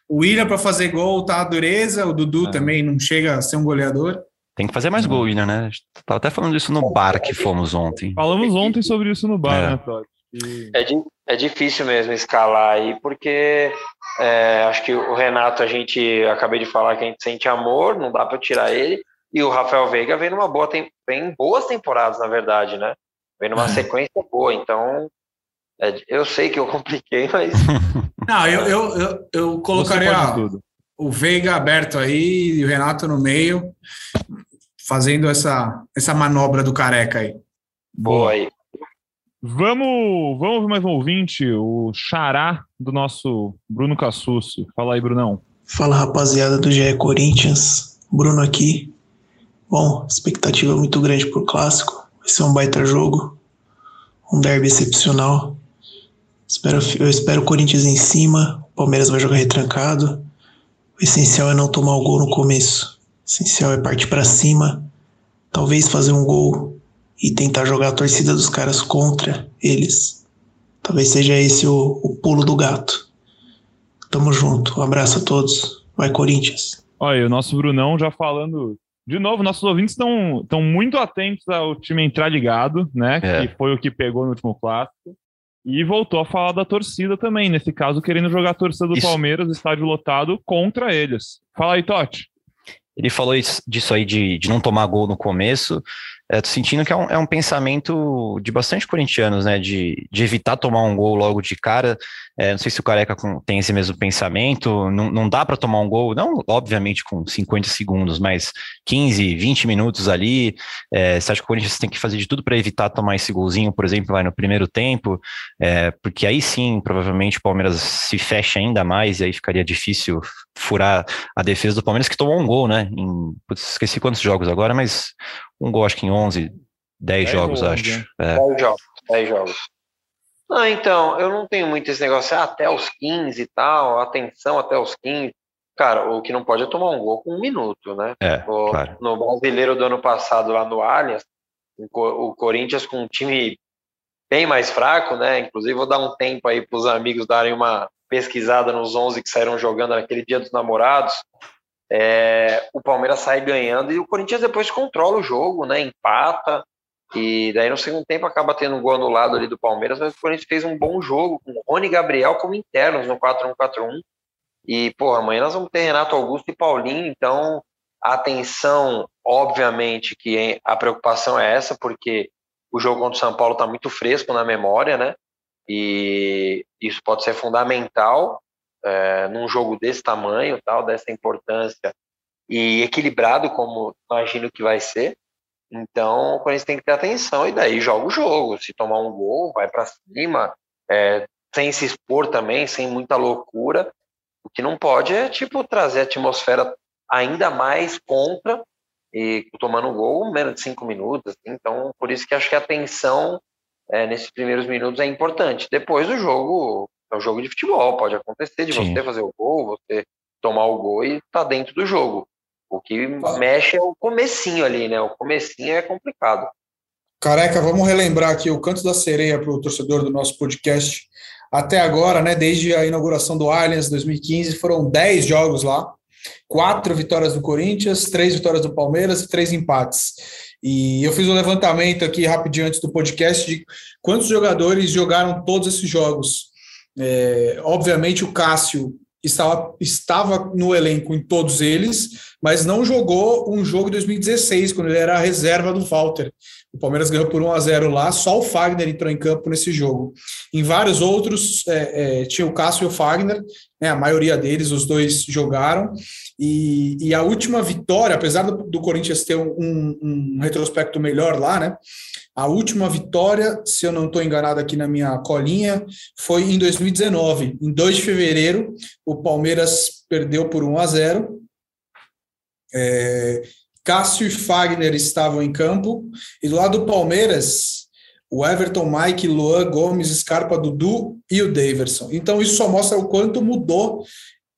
[SPEAKER 4] O William pra fazer gol tá a dureza, o Dudu
[SPEAKER 1] É.
[SPEAKER 4] também não chega a ser um goleador.
[SPEAKER 5] Tem que fazer mais gol, William, né? A gente Tava até falando isso no bar que fomos ontem.
[SPEAKER 1] falamos ontem sobre isso no bar,
[SPEAKER 5] É.
[SPEAKER 1] né, Todd? E-
[SPEAKER 2] É, di- é difícil mesmo escalar aí, porque é, acho que o Renato, a gente acabei de falar que a gente sente amor, não dá para tirar ele. E o Rafael Veiga vem numa boa, tem, vem boas temporadas, na verdade, né? Vem numa sequência boa, então é, eu sei que eu compliquei, mas
[SPEAKER 4] Não, eu, eu, eu, eu colocaria o Veiga aberto aí e o Renato no meio, fazendo essa, essa manobra do careca aí.
[SPEAKER 2] boa aí.
[SPEAKER 1] Vamos, vamos ouvir mais um ouvinte, o xará do nosso Bruno Cassucci. Fala aí, Brunão.
[SPEAKER 8] Fala rapaziada do GE Corinthians, Bruno aqui. Bom, expectativa muito grande pro clássico. Vai ser um baita jogo, um derby excepcional. Espero, eu espero o Corinthians em cima. O Palmeiras vai jogar retrancado. O essencial é não tomar o gol no começo. O essencial é partir para cima, talvez fazer um gol e tentar jogar a torcida dos caras contra eles. Talvez seja esse o, o pulo do gato. Tamo junto. Um abraço a todos. Vai, Corinthians.
[SPEAKER 1] Olha, o nosso Brunão já falando. De novo, nossos ouvintes estão estão muito atentos ao time entrar ligado, né?
[SPEAKER 5] É.
[SPEAKER 1] Que foi o que pegou no último clássico. E voltou a falar da torcida também, nesse caso, querendo jogar a torcida do
[SPEAKER 5] Isso.
[SPEAKER 1] Palmeiras, estádio lotado, contra eles. Fala aí, Totti.
[SPEAKER 5] Ele falou isso- disso aí de, de não tomar gol no começo. É, tô sentindo que é um, é um pensamento de bastante corintianos, né? De, de evitar tomar um gol logo de cara. É, não sei se o Careca tem esse mesmo pensamento. Não, não dá para tomar um gol, não, obviamente, com 50 segundos, mas 15, 20 minutos ali. É, você acha que o Corinthians tem que fazer de tudo para evitar tomar esse golzinho, por exemplo, lá no primeiro tempo? É, porque aí sim, provavelmente, o Palmeiras se fecha ainda mais e aí ficaria difícil furar a defesa do Palmeiras, que tomou um gol, né? Em, putz, esqueci quantos jogos agora, mas um gol acho que em 11, 10 jogos, acho.
[SPEAKER 2] É. 10 jogos, 10 jogos. Não, então, eu não tenho muito esse negócio, ah, até os 15 e tal, atenção até os 15. Cara, o que não pode é tomar um gol com um minuto, né?
[SPEAKER 5] É,
[SPEAKER 2] o,
[SPEAKER 5] claro.
[SPEAKER 2] No brasileiro do ano passado, lá no Allianz, o Corinthians com um time bem mais fraco, né? Inclusive, vou dar um tempo aí para os amigos darem uma pesquisada nos 11 que saíram jogando naquele dia dos namorados. É, o Palmeiras sai ganhando e o Corinthians depois controla o jogo, né? Empata. E daí no segundo tempo acaba tendo um gol anulado ali do Palmeiras, mas o Corinthians fez um bom jogo com Rony e Gabriel como internos no 4-1-4-1. E, pô, amanhã nós vamos ter Renato Augusto e Paulinho, então atenção, obviamente, que a preocupação é essa, porque o jogo contra o São Paulo está muito fresco na memória, né? E isso pode ser fundamental é, num jogo desse tamanho, tal, dessa importância e equilibrado como imagino que vai ser. Então, o Corinthians tem que ter atenção e daí joga o jogo. Se tomar um gol, vai para cima, é, sem se expor também, sem muita loucura. O que não pode é tipo trazer a atmosfera ainda mais contra e tomando um gol menos de cinco minutos. Assim. Então, por isso que acho que a atenção é, nesses primeiros minutos é importante. Depois o jogo é um jogo de futebol, pode acontecer de Sim. você fazer o gol, você tomar o gol e tá dentro do jogo. O que mexe é o comecinho ali, né? O comecinho é complicado.
[SPEAKER 4] Careca, vamos relembrar aqui o canto da sereia para o torcedor do nosso podcast. Até agora, né, desde a inauguração do Allianz 2015, foram 10 jogos lá, quatro vitórias do Corinthians, três vitórias do Palmeiras e três empates. E eu fiz um levantamento aqui rapidinho antes do podcast de quantos jogadores jogaram todos esses jogos. É, obviamente, o Cássio estava, estava no elenco em todos eles, mas não jogou um jogo em 2016, quando ele era a reserva do Walter. O Palmeiras ganhou por 1 a 0 lá, só o Fagner entrou em campo nesse jogo. Em vários outros, é, é, tinha o Cássio e o Fagner, né, a maioria deles, os dois jogaram. E, e a última vitória, apesar do, do Corinthians ter um, um, retrospecto melhor lá, né? A última vitória, se eu não estou enganado aqui na minha colinha, foi em 2019. Em 2 de fevereiro, o Palmeiras perdeu por 1 a 0. É, Cássio e Fagner estavam em campo, e do lado do Palmeiras, o Everton, Mike, Luan, Gomes, Scarpa, Dudu e o Daverson. Então, isso só mostra o quanto mudou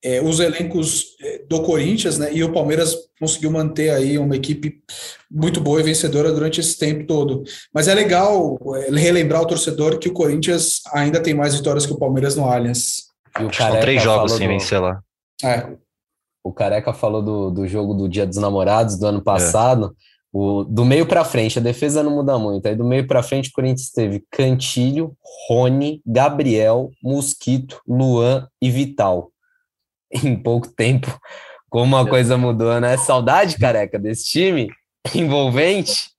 [SPEAKER 4] é, os elencos é, do Corinthians, né? E o Palmeiras conseguiu manter aí uma equipe muito boa e vencedora durante esse tempo todo. Mas é legal é, relembrar ao torcedor que o Corinthians ainda tem mais vitórias que o Palmeiras no Allianz.
[SPEAKER 5] São três jogos sem vencer lá.
[SPEAKER 3] É. O Careca falou do, do jogo do Dia dos Namorados do ano é. passado. É. O, do meio para frente, a defesa não muda muito. Aí do meio para frente, o Corinthians teve Cantilho, Rony, Gabriel, Mosquito, Luan e Vital. Em pouco tempo, como a coisa mudou, né? Saudade, careca, desse time envolvente?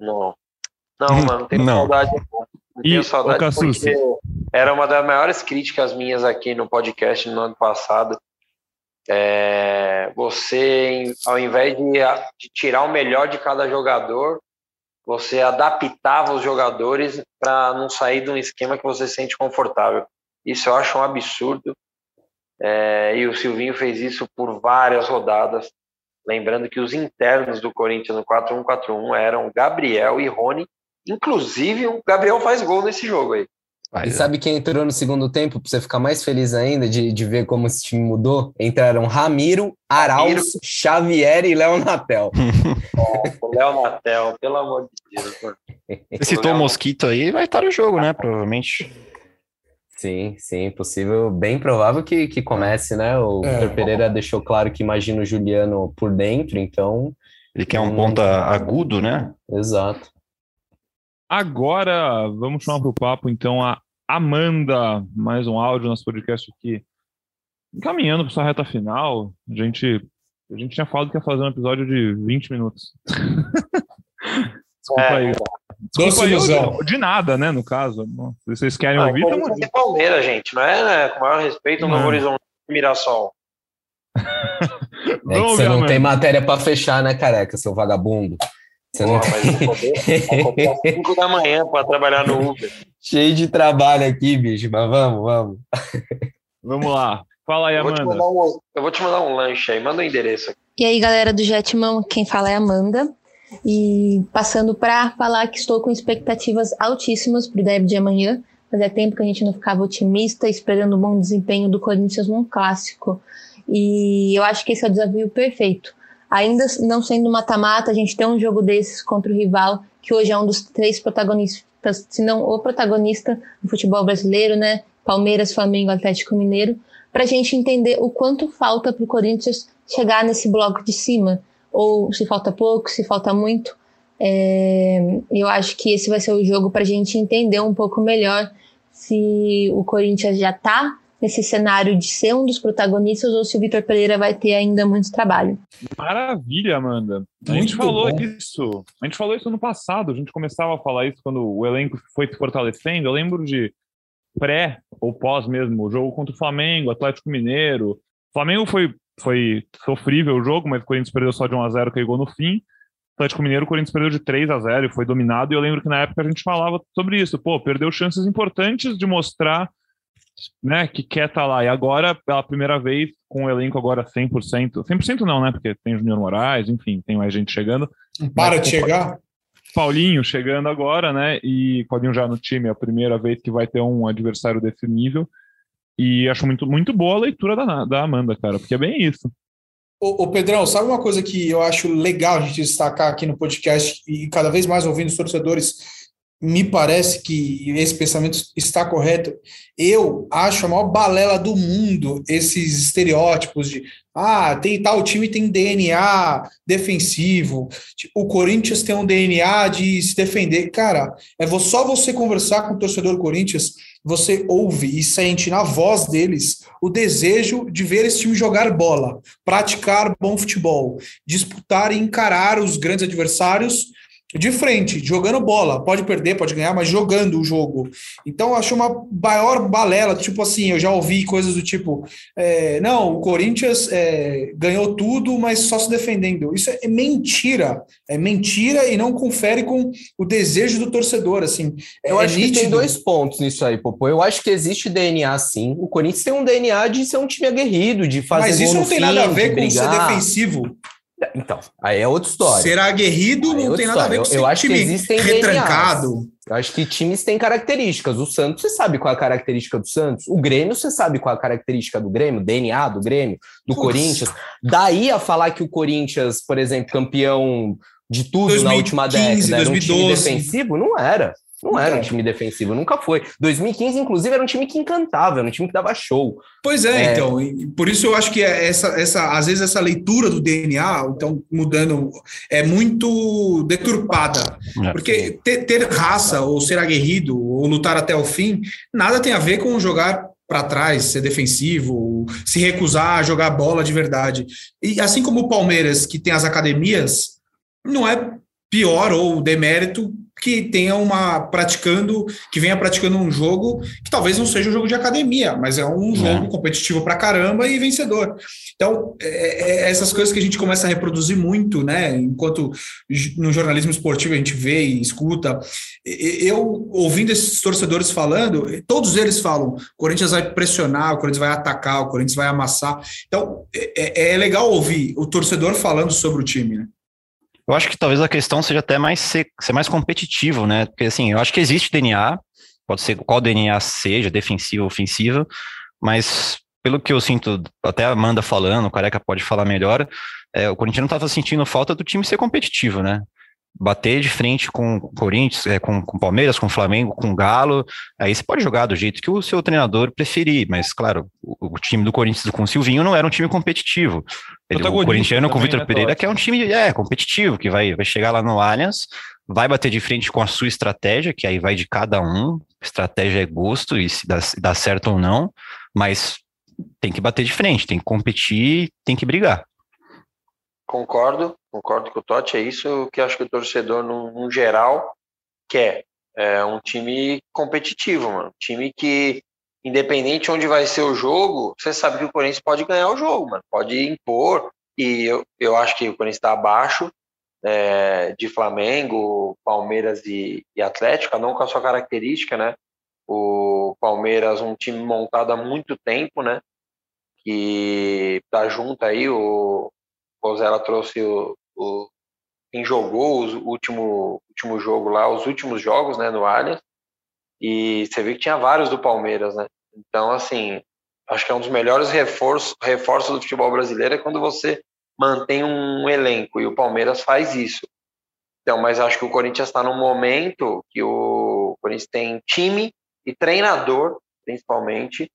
[SPEAKER 2] Não. Não, mano, não tenho não. saudade. Não tenho e, saudade porque era uma das maiores críticas minhas aqui no podcast no ano passado é, você, ao invés de, de, tirar o melhor de cada jogador, você adaptava os jogadores para não sair de um esquema que você se sente confortável. Isso eu acho um absurdo. É, e o Silvinho fez isso por várias rodadas. Lembrando que os internos do Corinthians no 4-1-4-1 eram Gabriel e Rony. Inclusive, o Gabriel faz gol nesse jogo aí.
[SPEAKER 3] Mas, e sabe quem entrou no segundo tempo, para você ficar mais feliz ainda de, de ver como esse time mudou? Entraram Ramiro, Arauz, Xavier e Léo Natel.
[SPEAKER 2] Léo Natel, pelo amor de Deus.
[SPEAKER 5] Você citou o Mosquito aí, vai estar no jogo, né? Provavelmente.
[SPEAKER 3] Sim, sim, possível, bem provável que, que comece, né? O é. Pereira deixou claro que imagina o Juliano por dentro, então.
[SPEAKER 5] Ele quer um ponta agudo, né?
[SPEAKER 3] Exato.
[SPEAKER 1] Agora, vamos chamar para o papo, então, a Amanda, mais um áudio, nosso podcast aqui, encaminhando para sua reta final. A gente, a gente tinha falado que ia fazer um episódio de 20 minutos. Desculpa
[SPEAKER 2] É,
[SPEAKER 1] aí. Desculpa aí, eu- de nada, né, no caso. Se vocês querem
[SPEAKER 2] Não,
[SPEAKER 1] ouvir, tamo
[SPEAKER 2] Corinthians e Palmeiras, gente, não é, né? Com o maior respeito,
[SPEAKER 1] Não.
[SPEAKER 2] Novo Horizonte e Mirassol.
[SPEAKER 3] É que você não tem matéria pra fechar, né, careca, seu vagabundo? Você não
[SPEAKER 2] Pô, mas eu acordei- acordei às 5 da manhã para trabalhar no Uber.
[SPEAKER 3] Cheio de trabalho aqui, bicho, mas vamos, vamos.
[SPEAKER 1] Vamos lá. Fala aí,
[SPEAKER 2] Eu vou, te
[SPEAKER 1] Amanda.
[SPEAKER 2] mandar um, eu vou te mandar um lanche aí, manda o endereço aqui.
[SPEAKER 9] E aí, galera do Jetman, quem fala é a Amanda. E passando para falar que estou com expectativas altíssimas para o derby de amanhã. Fazia tempo que a gente não ficava otimista, esperando um bom desempenho do Corinthians num clássico. E eu acho que esse é o desafio perfeito. Ainda não sendo mata-mata, a gente tem um jogo desses contra o rival, que hoje é um dos três protagonistas, se não o protagonista do futebol brasileiro, né? Palmeiras, Flamengo, Atlético Mineiro, para a gente entender o quanto falta para o Corinthians chegar nesse bloco de cima, ou se falta pouco, se falta muito. É, eu acho que esse vai ser o jogo para a gente entender um pouco melhor se o Corinthians já está nesse cenário de ser um dos protagonistas ou se o Vitor Pereira vai ter ainda muito trabalho.
[SPEAKER 1] Maravilha, Amanda. A
[SPEAKER 4] Muito
[SPEAKER 1] gente falou
[SPEAKER 4] bom.
[SPEAKER 1] isso. A gente falou isso no passado. A gente começava a falar isso quando o elenco foi se fortalecendo. Eu lembro de pré ou pós mesmo, o jogo contra o Flamengo, Atlético Mineiro. O Flamengo foi, foi sofrível o jogo, mas o Corinthians perdeu só de 1 a 0 que gol no fim. Atlético Mineiro, o Corinthians perdeu de 3 a 0 e foi dominado. E eu lembro que na época a gente falava sobre isso. Pô, perdeu chances importantes de mostrar né, que quer estar lá. E agora, pela primeira vez, com o elenco agora 100%, 100% não, né, porque tem o Junior Moraes, enfim, tem mais gente chegando.
[SPEAKER 4] Para de chegar.
[SPEAKER 1] Paulinho chegando agora, né, e Paulinho já no time, é a primeira vez que vai ter um adversário desse nível. E acho muito, muito boa a leitura da, da Amanda, cara, porque é bem isso.
[SPEAKER 4] Ô, ô, Pedrão, sabe uma coisa que eu acho legal a gente destacar aqui no podcast e cada vez mais ouvindo os torcedores, me parece que esse pensamento está correto. Eu acho a maior balela do mundo esses estereótipos de ah, tem tal time tem DNA defensivo, o Corinthians tem um DNA de se defender. Cara, é só você conversar com o torcedor do Corinthians, você ouve e sente na voz deles o desejo de ver esse time jogar bola, praticar bom futebol, disputar e encarar os grandes adversários de frente, jogando bola. Pode perder, pode ganhar, mas jogando o jogo. Então, eu acho uma maior balela. Tipo assim, eu já ouvi coisas do tipo: é, não, o Corinthians é, ganhou tudo, mas só se defendendo. Isso é mentira. É mentira e não confere com o desejo do torcedor. Assim,
[SPEAKER 3] Eu
[SPEAKER 4] é
[SPEAKER 3] acho que tem
[SPEAKER 4] nítido.
[SPEAKER 3] dois pontos nisso aí, Popô. Eu acho que existe DNA, sim. O Corinthians tem um DNA de ser um time aguerrido, de fazer
[SPEAKER 4] Mas
[SPEAKER 3] gol
[SPEAKER 4] isso não tem
[SPEAKER 3] fim,
[SPEAKER 4] nada a ver com ser
[SPEAKER 3] brigar.
[SPEAKER 4] defensivo.
[SPEAKER 3] Então, aí é outra história.
[SPEAKER 4] Ser aguerrido
[SPEAKER 3] Aí é
[SPEAKER 4] não tem
[SPEAKER 3] outra
[SPEAKER 4] nada a ver com
[SPEAKER 3] história.
[SPEAKER 4] ser
[SPEAKER 3] Eu- eu acho que
[SPEAKER 4] time
[SPEAKER 3] existem
[SPEAKER 4] retrancado.
[SPEAKER 3] Eu acho que times têm características. O Santos, você sabe qual é a característica do Santos? O Grêmio, você sabe qual é a característica do Grêmio? DNA do Grêmio, do. Corinthians. Daí a falar que o Corinthians, por exemplo, campeão de tudo na
[SPEAKER 4] 2015,
[SPEAKER 3] última década, era um time
[SPEAKER 4] 2012.
[SPEAKER 3] defensivo? Não era. Não era um
[SPEAKER 4] Então.
[SPEAKER 3] time defensivo, nunca foi. 2015, inclusive, era um time que encantava, era um time que dava show.
[SPEAKER 4] Pois é,
[SPEAKER 3] É.
[SPEAKER 4] então, e por isso eu acho que é essa, essa, às vezes essa leitura do DNA, então mudando, é muito deturpada,
[SPEAKER 5] É.
[SPEAKER 4] porque ter, ter raça ou ser aguerrido ou lutar até o fim, nada tem a ver com jogar para trás, ser defensivo, se recusar a jogar bola de verdade. E assim como o Palmeiras, que tem as academias, não é pior ou demérito que tenha uma praticando, que venha praticando um jogo que talvez não seja um jogo de academia, mas é um jogo competitivo pra caramba e vencedor. Então, é, é essas coisas que a gente começa a reproduzir muito, né? Enquanto no jornalismo esportivo a gente vê e escuta. Eu, ouvindo esses torcedores falando, todos eles falam: o Corinthians vai pressionar, o Corinthians vai atacar, o Corinthians vai amassar. Então, é, é- é legal ouvir o torcedor falando sobre o time, né?
[SPEAKER 5] Eu acho que talvez a questão seja até mais ser, ser mais competitivo, né? Porque assim, eu acho que existe DNA, pode ser qual DNA seja, defensiva ou ofensiva, mas pelo que eu sinto, até a Amanda falando, o Careca pode falar melhor, é, o Corinthians não estava sentindo falta do time ser competitivo, né? Bater de frente com o Corinthians, é, com o Palmeiras, com o Flamengo, com o Galo, aí você pode jogar do jeito que o seu treinador preferir, mas claro, o, o time do Corinthians com o Silvinho não era um time competitivo. Ele, o corintiano com o Vitor
[SPEAKER 1] né,
[SPEAKER 5] Pereira, que é um time é, competitivo, que vai, vai chegar lá no Allianz, vai bater de frente com a sua estratégia, que aí vai de cada um, estratégia é gosto, e se dá, se dá certo ou não, mas tem que bater de frente, tem que competir, tem que brigar.
[SPEAKER 2] Concordo, concordo com o Totti, é isso que acho que o torcedor, no, no geral, quer. É um time competitivo, mano. Um time que, independente onde vai ser o jogo, você sabe que o Corinthians pode ganhar o jogo, mano. Pode impor, e eu, eu acho que o Corinthians está abaixo é, de Flamengo, Palmeiras e, e Atlético, não com a sua característica, né? O Palmeiras, um time montado há muito tempo, né? Que tá junto aí, o Pozella trouxe o, o quem jogou o último, último jogo lá, os últimos jogos, né, no Allianz, e você viu que tinha vários do Palmeiras, né? Então, assim, acho que é um dos melhores reforços, reforços do futebol brasileiro é quando você mantém um elenco, e o Palmeiras faz isso. Então, mas acho que o Corinthians está num momento que o Corinthians tem time e treinador, principalmente,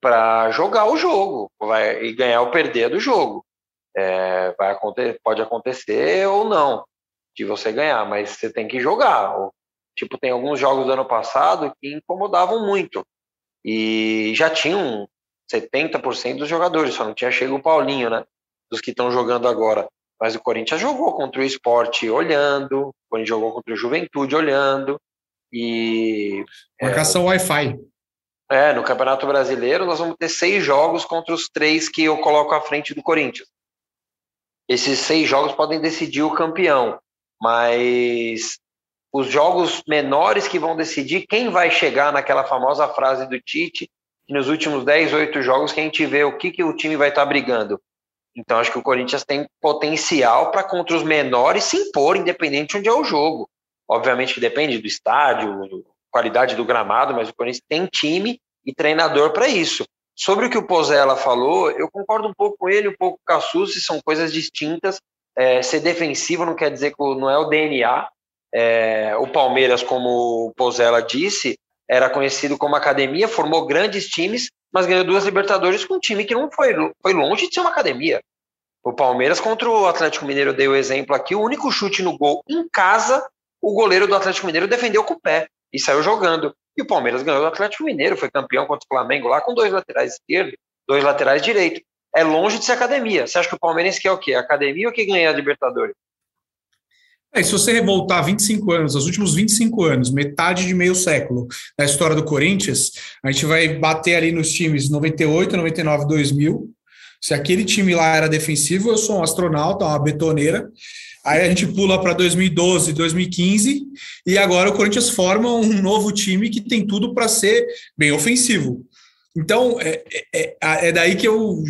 [SPEAKER 2] para jogar o jogo vai, e ganhar ou perder do jogo. É, vai acontecer, pode acontecer ou não de você ganhar, mas você tem que jogar. Tipo, tem alguns jogos do ano passado que incomodavam muito e já tinham 70% dos jogadores, só não tinha chego o Paulinho, né? Dos que estão jogando agora. Mas o Corinthians jogou contra o esporte olhando, o Corinthians jogou contra o Juventude olhando, e.
[SPEAKER 4] Marcação é, Wi-Fi.
[SPEAKER 2] É, no Campeonato Brasileiro nós vamos ter seis jogos contra os três que eu coloco à frente do Corinthians. Esses seis jogos podem decidir o campeão, mas os jogos menores que vão decidir quem vai chegar naquela famosa frase do Tite, que nos últimos 10, 8 jogos que a gente vê o que, que o time vai estar tá brigando. Então acho que o Corinthians tem potencial para contra os menores se impor, independente de onde é o jogo. Obviamente que depende do estádio, qualidade do gramado, mas o Corinthians tem time e treinador para isso. Sobre o que o Pozella falou, eu concordo um pouco com ele, um pouco com o Cassucci, são coisas distintas. É, ser defensivo não quer dizer que não é o DNA. É, o Palmeiras, como o Pozella disse, era conhecido como academia, formou grandes times, mas ganhou duas Libertadores com um time que não foi, foi longe de ser uma academia. O Palmeiras contra o Atlético Mineiro, dei o exemplo aqui, o único chute no gol em casa o goleiro do Atlético Mineiro defendeu com o pé e saiu jogando. E o Palmeiras ganhou do Atlético Mineiro, foi campeão contra o Flamengo lá com dois laterais esquerdos, dois laterais direito. É longe de ser academia. Você acha que o Palmeirense quer o quê? Academia ou que ganha a Libertadores?
[SPEAKER 4] É, se você revoltar 25 anos, os últimos 25 anos, metade de meio século da história do Corinthians, a gente vai bater ali nos times 98, 99, 2000. Se aquele time lá era defensivo, eu sou um astronauta, uma betoneira. Aí a gente pula para 2012, 2015, e agora o Corinthians forma um novo time que tem tudo para ser bem ofensivo. Então, é, é, é, é daí que eu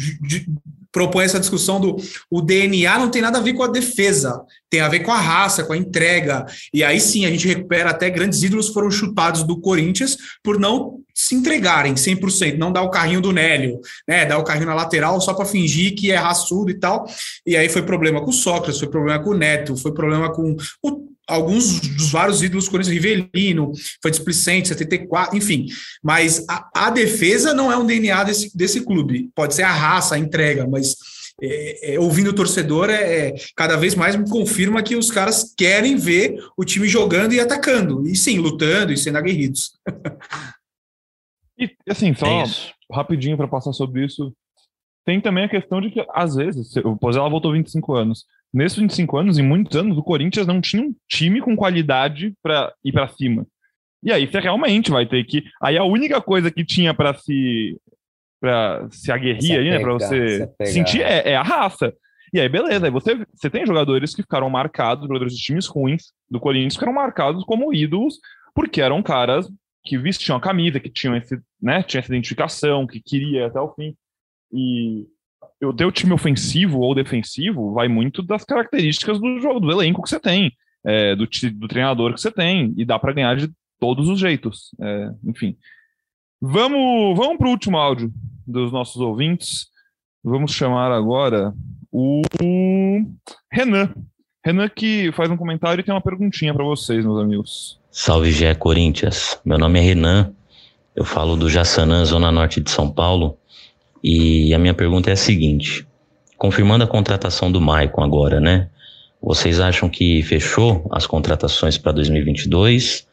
[SPEAKER 4] proponho essa discussão do o DNA não tem nada a ver com a defesa, tem a ver com a raça, com a entrega. E aí sim a gente recupera até grandes ídolos foram chutados do Corinthians por não se entregarem 100%, não dar o carrinho do Nélio, né, dar o carrinho na lateral só para fingir que é raçudo e tal. E aí foi problema com o Sócrates, foi problema com o Neto, foi problema com o, alguns dos vários ídolos do Corinthians, Rivelino, foi displicente, 74, enfim. Mas a, a, defesa não é um DNA desse, desse clube. Pode ser a raça, a entrega, mas é, é, ouvindo o torcedor, é, é, cada vez mais me confirma que os caras querem ver o time jogando e atacando, e sim, lutando e sendo aguerridos.
[SPEAKER 1] E assim, só é rapidinho para passar sobre isso, tem também a questão de que, às vezes, o Pozella voltou 25 anos. Nesses 25 anos, em muitos anos, o Corinthians não tinha um time com qualidade para ir para cima. E aí você realmente vai ter que. Aí a única coisa que tinha para se para se aguerrir se aí, né, para você se sentir é, é, a raça. E aí beleza, aí você, você tem jogadores que ficaram marcados, jogadores de times ruins do Corinthians ficaram marcados como ídolos, porque eram caras que vestiam a camisa, que tinham esse, né, tinha essa identificação, que queria até o fim. E o teu time ofensivo ou defensivo vai muito das características do jogo, do elenco que você tem, é, do, do treinador que você tem, e dá para ganhar de todos os jeitos. É, enfim. Vamos, vamos para o último áudio dos nossos ouvintes. Vamos chamar agora o Renan. Renan que faz um comentário e tem uma perguntinha para vocês, meus amigos.
[SPEAKER 10] Salve, Gé Corinthians. Meu nome é Renan. Eu falo do Jaçanã, Zona Norte de São Paulo. E a minha pergunta é a seguinte: confirmando a contratação do Maicon agora, né? Vocês acham que fechou as contratações para 2022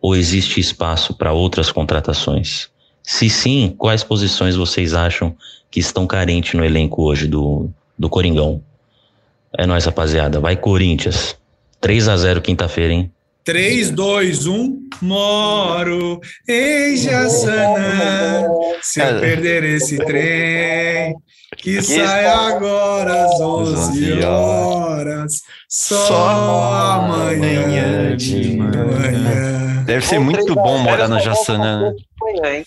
[SPEAKER 10] ou existe espaço para outras contratações? Se sim, quais posições vocês acham que estão carentes no elenco hoje do, do Coringão? É nóis, rapaziada. Vai, Corinthians. 3 a 0 quinta-feira, hein?
[SPEAKER 4] 3, 2, 1, moro em Jaçanã. Se eu perder esse trem, que sai agora às 11 horas, só amanhã de manhã.
[SPEAKER 5] Deve ser muito bom morar no Jaçanã, né?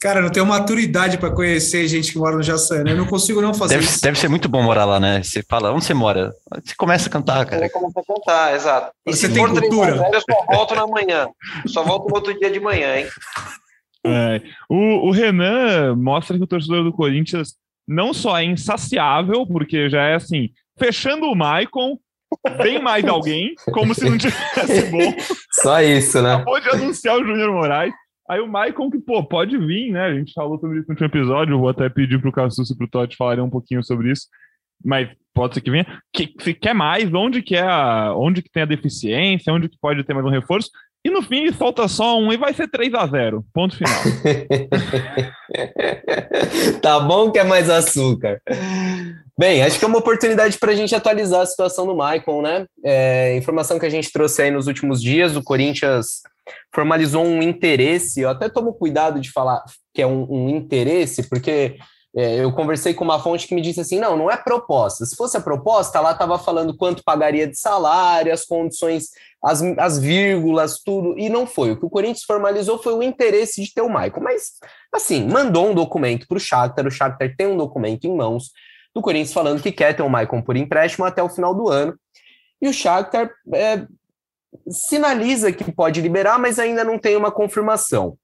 [SPEAKER 4] Cara, eu não tenho maturidade para conhecer gente que mora no Jaçanã. Eu não consigo não fazer
[SPEAKER 5] Deve,
[SPEAKER 4] isso.
[SPEAKER 5] deve ser muito bom morar lá, né? Você fala, onde você mora? Você começa a cantar, cara.
[SPEAKER 2] Você começa a cantar, exato. E
[SPEAKER 4] Você
[SPEAKER 2] se
[SPEAKER 4] tem
[SPEAKER 2] for
[SPEAKER 4] cultura?
[SPEAKER 2] zero, Eu só volto na manhã. Só volto no outro dia de manhã, hein?
[SPEAKER 1] É, o, o Renan mostra que o torcedor do Corinthians não só é insaciável, porque já é assim, fechando o Maicon, vem mais alguém, como se não tivesse bom.
[SPEAKER 3] Só isso, né?
[SPEAKER 1] Acabou de anunciar o Júnior Moraes. Aí o Maicon, que, pô, pode vir, né? A gente falou sobre isso no último episódio. Eu vou até pedir pro Cassus e pro Totti falarem um pouquinho sobre isso. Mas pode ser que venha. Que, se quer mais, onde que é a, onde que tem a deficiência, onde que pode ter mais um reforço. E no fim falta só um e vai ser 3 a 0 Ponto final.
[SPEAKER 3] tá bom que é mais açúcar. Bem, acho que é uma oportunidade para a gente atualizar a situação do Maicon, né? É, informação que a gente trouxe aí nos últimos dias, o Corinthians formalizou um interesse, eu até tomo cuidado de falar que é um, um interesse, porque é, eu conversei com uma fonte que me disse assim, não, não é proposta. Se fosse a proposta, lá estava falando quanto pagaria de salário, as condições, as, as vírgulas, tudo, e não foi. O que o Corinthians formalizou foi o interesse de ter o Maicon. Mas, assim, mandou um documento para o Shakhtar, o Shakhtar tem um documento em mãos do Corinthians falando que quer ter o Maicon por empréstimo até o final do ano. E o Shakhtar é, sinaliza que pode liberar, mas ainda não tem uma confirmação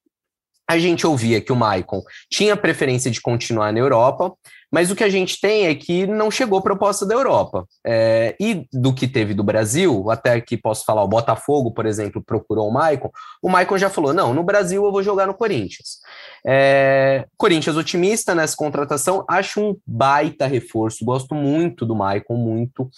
[SPEAKER 3] a gente ouvia que o Maicon tinha preferência de continuar na Europa, mas o que a gente tem é que não chegou proposta da Europa. É, e do que teve do Brasil, até que posso falar, o Botafogo, por exemplo, procurou o Maicon, o Maicon já falou: não, no Brasil eu vou jogar no Corinthians. É, Corinthians otimista nessa contratação, acho um baita reforço, gosto muito do Maicon, muito.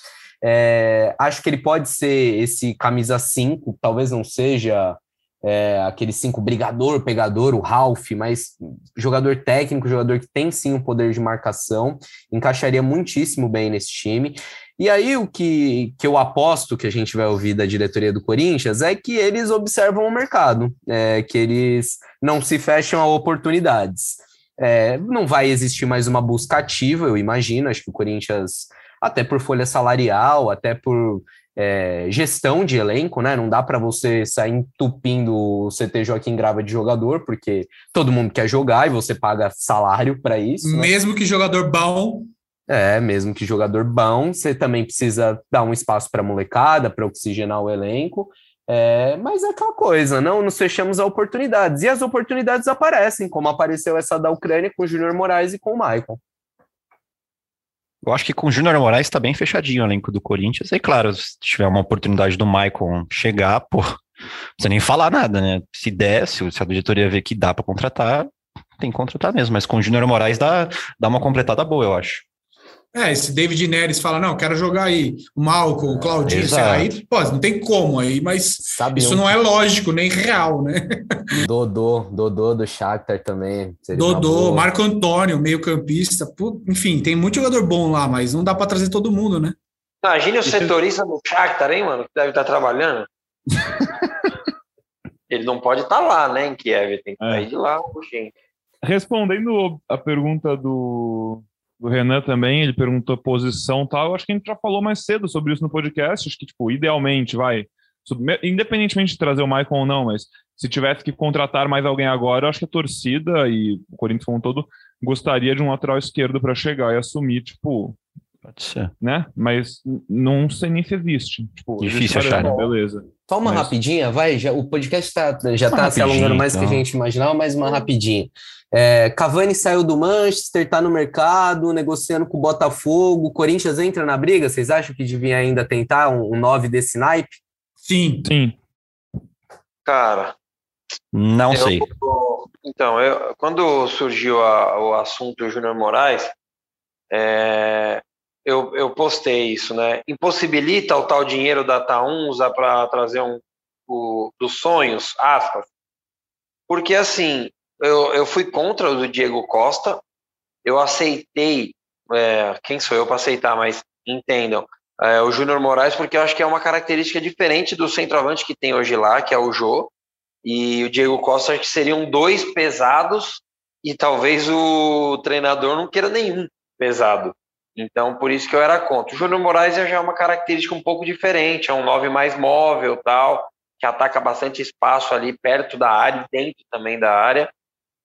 [SPEAKER 3] É, acho que ele pode ser esse camisa 5, talvez não seja é, aquele cinco brigador, pegador, o Ralph, mas jogador técnico, jogador que tem sim o poder de marcação, encaixaria muitíssimo bem nesse time. E aí o que, que eu aposto que a gente vai ouvir da diretoria do Corinthians é que eles observam o mercado, é, que eles não se fecham a oportunidades. É, não vai existir mais uma busca ativa, eu imagino, acho que o Corinthians, até por folha salarial, até por é, gestão de elenco, né? Não dá para você sair entupindo o CT Joaquim Grava de jogador, porque todo mundo quer jogar e você paga salário para isso. né?
[SPEAKER 4] Mesmo que jogador bom.
[SPEAKER 3] É, mesmo que jogador bom, você também precisa dar um espaço para molecada, para oxigenar o elenco. É, mas é aquela coisa, não nos fechamos a oportunidades. E as oportunidades aparecem, como apareceu essa da Ucrânia com o Júnior Moraes e com o Michael.
[SPEAKER 5] Eu acho que com o Júnior Moraes está bem fechadinho o elenco do Corinthians. E claro, se tiver uma oportunidade do Maicon chegar, pô, não precisa nem falar nada, né? Se der, se a diretoria ver que dá para contratar, tem que contratar mesmo. Mas com o Júnior Moraes dá, dá uma completada boa, eu acho.
[SPEAKER 4] É, esse David Neres fala, não, quero jogar aí o Malcolm, o Claudinho, sei lá, aí,
[SPEAKER 5] Exato.
[SPEAKER 4] pô, não tem como aí, mas
[SPEAKER 3] Sabe
[SPEAKER 4] isso
[SPEAKER 3] um-
[SPEAKER 4] não é lógico, nem real, né?
[SPEAKER 3] Dodô, Dodô do Shakhtar também.
[SPEAKER 4] Dodô. Marco Antônio, meio campista, pô, enfim, tem muito jogador bom lá, mas não dá para trazer todo mundo, né?
[SPEAKER 2] Imagine o setorista do Shakhtar, hein, mano, que deve estar trabalhando. Ele não pode estar lá, né, em Kiev, tem que
[SPEAKER 1] É.
[SPEAKER 2] sair de lá, gente.
[SPEAKER 1] Respondendo a pergunta do, do Renan também, ele perguntou posição e tal. Eu acho que a gente já falou mais cedo sobre isso no podcast. Acho que, tipo, idealmente, vai. Independentemente de trazer o Maicon ou não, mas se tivesse que contratar mais alguém agora, eu acho que a torcida e o Corinthians como um todo gostaria de um lateral esquerdo para chegar e assumir, tipo,
[SPEAKER 5] Pode ser.
[SPEAKER 1] né? Mas não sei nem se existe. Tipo,
[SPEAKER 5] Difícil achar?
[SPEAKER 1] Beleza.
[SPEAKER 3] Só uma
[SPEAKER 1] Mas-
[SPEAKER 3] rapidinha, vai. Já, o podcast tá, já está se alongando mais do que a
[SPEAKER 5] então.
[SPEAKER 3] gente imaginava, mas uma rapidinha. É, Cavani saiu do Manchester, está no mercado, negociando com o Botafogo. O Corinthians entra na briga. Vocês acham que devia ainda tentar um, um 9 desse naipe?
[SPEAKER 4] Sim.
[SPEAKER 1] Sim.
[SPEAKER 2] Cara,
[SPEAKER 5] Não
[SPEAKER 2] eu-
[SPEAKER 5] sei.
[SPEAKER 2] Então, eu, quando surgiu a- o assunto Júnior Moraes, é, eu, eu postei isso, né? Impossibilita o tal dinheiro da TAUM usar para trazer um o, dos sonhos, aspas. Porque assim, eu, eu fui contra o do Diego Costa, eu aceitei, é, quem sou eu para aceitar, mas entendam, é, o Júnior Moraes, porque eu acho que é uma característica diferente do centroavante que tem hoje lá, que é o Jô, e o Diego Costa, acho que seriam dois pesados e talvez o treinador não queira nenhum pesado. Então, por isso que eu era contra. O Júnior Moraes já é uma característica um pouco diferente, é um 9 mais móvel, tal, que ataca bastante espaço ali perto da área dentro também da área.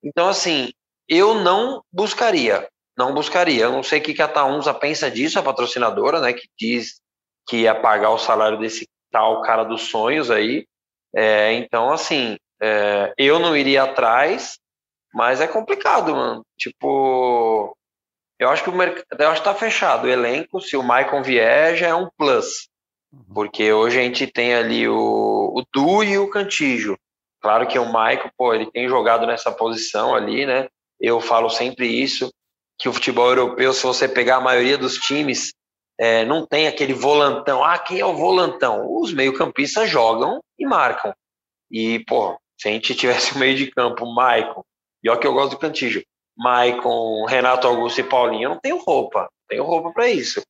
[SPEAKER 2] Então, assim, eu não buscaria, não buscaria. Eu não sei o que a Taunza pensa disso, a patrocinadora, né, que diz que ia pagar o salário desse tal cara dos sonhos aí. É, então, assim, é, eu não iria atrás, mas é complicado, mano. Tipo, eu acho que o mercado, eu acho que tá fechado. O elenco, se o Maicon vier, já é um plus. Uhum. Porque hoje a gente tem ali o, o Du e o Cantijo. Claro que o Maicon, pô, ele tem jogado nessa posição ali, né? Eu falo sempre isso, que o futebol europeu, se você pegar a maioria dos times, é, não tem aquele volantão. Ah, quem é o volantão? Os meio-campistas jogam e marcam. E, pô, se a gente tivesse o meio de campo, Maicon, e ó que eu gosto do Cantijo, Maicon, Renato Augusto e Paulinho, eu não tenho roupa, não tenho roupa para isso.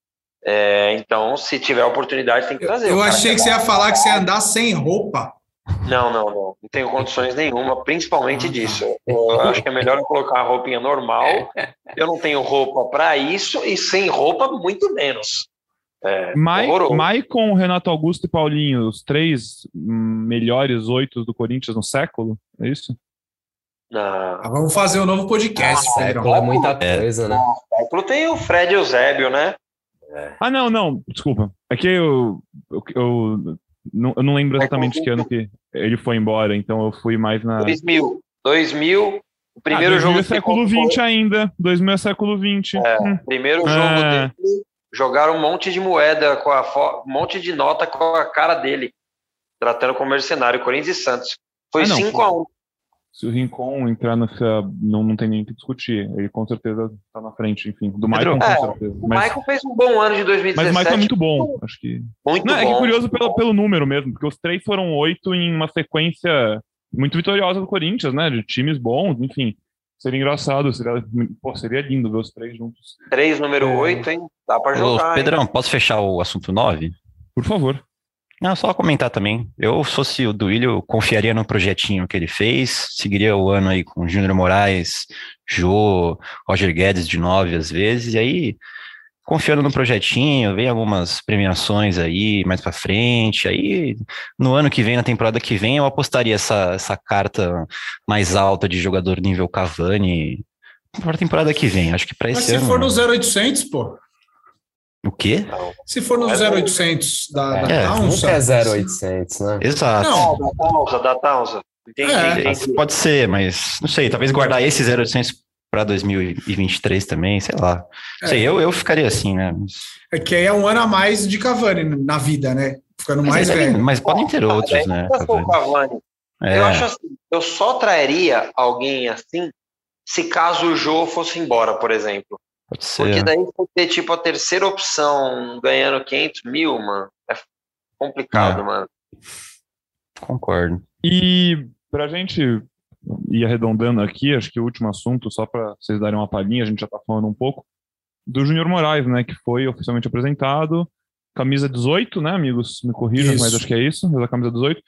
[SPEAKER 2] É, então, se tiver oportunidade, tem que trazer.
[SPEAKER 4] Eu achei que, que você ia falar que você ia andar sem roupa.
[SPEAKER 2] Não, não, não. Não tenho condições nenhuma, principalmente ah, disso. Eu acho que é melhor eu colocar uma roupinha normal. Eu não tenho roupa para isso e sem roupa, muito menos.
[SPEAKER 1] É, Maicon, Renato Augusto e Paulinho, os três melhores oito do Corinthians no século, é isso?
[SPEAKER 4] Ah, vamos fazer um novo podcast,
[SPEAKER 3] ah, Século é muita coisa, né?
[SPEAKER 2] Século tem o Fred Eusébio, né?
[SPEAKER 1] É. Ah, não, não, desculpa. É que eu, eu, eu, não, eu não lembro exatamente que ano que ele foi embora, então eu fui mais na.
[SPEAKER 2] 2000. 2000, o primeiro ah, 2000 jogo.
[SPEAKER 1] é século XX ainda. 2000 é século XX.
[SPEAKER 2] É, hum. primeiro jogo é. dele, jogaram um monte de moeda, com a fo... um monte de nota com a cara dele, tratando como mercenário, Corinthians e Santos. Foi 5x1
[SPEAKER 1] se o Rincon entrar nessa. Não, não tem nem o que discutir. Ele com certeza está na frente, enfim. Do Michael, é, com certeza.
[SPEAKER 2] O mas, Michael fez um bom ano de 2017. Mas o Michael
[SPEAKER 1] é muito bom, acho que.
[SPEAKER 2] Muito não,
[SPEAKER 1] bom. É que curioso pelo, pelo número mesmo, porque os três foram oito em uma sequência muito vitoriosa do Corinthians, né? De times bons, enfim. Seria engraçado, seria, pô, seria lindo ver os três juntos.
[SPEAKER 2] Três, número é. oito, hein? Dá pra jogar.
[SPEAKER 5] Ô, Pedrão, hein? posso fechar o assunto nove?
[SPEAKER 1] Por favor.
[SPEAKER 5] Não, só comentar também. Eu, fosse o Duílio, confiaria no projetinho que ele fez, seguiria o ano aí com Júnior Moraes, Jô, Roger Guedes de nove às vezes, e aí, confiando no projetinho, vem algumas premiações aí mais para frente, aí no ano que vem, na temporada que vem, eu apostaria essa, essa carta mais alta de jogador nível Cavani para a temporada que vem. Acho que para esse Mas
[SPEAKER 4] se
[SPEAKER 5] ano.
[SPEAKER 4] se for no 0800, pô.
[SPEAKER 5] O quê?
[SPEAKER 4] Se for no 0800 da, da
[SPEAKER 3] é, Nunca é 0800, né?
[SPEAKER 5] Exato.
[SPEAKER 2] Não, da Taunsa, da Taunsa.
[SPEAKER 5] É. Pode ser, mas não sei, talvez guardar esse 0800 para 2023 também, sei lá. É. Sei, eu, eu ficaria assim, né?
[SPEAKER 4] É que aí é um ano a mais de Cavani na vida, né? Ficando mais
[SPEAKER 5] mas,
[SPEAKER 4] velho.
[SPEAKER 5] Mas podem ter outros, né?
[SPEAKER 2] Cavani. Cavani. É. Eu acho assim, eu só traria alguém assim se caso o Jô fosse embora, por exemplo.
[SPEAKER 5] Pode ser.
[SPEAKER 2] Porque daí você ter, tipo, a terceira opção ganhando 500 mil, mano, é complicado, é. mano.
[SPEAKER 5] Concordo.
[SPEAKER 1] E pra gente ir arredondando aqui, acho que o último assunto, só para vocês darem uma palhinha, a gente já tá falando um pouco, do Júnior Moraes, né, que foi oficialmente apresentado, camisa 18, né, amigos? Me corrijam, mas acho que é isso, da camisa 18.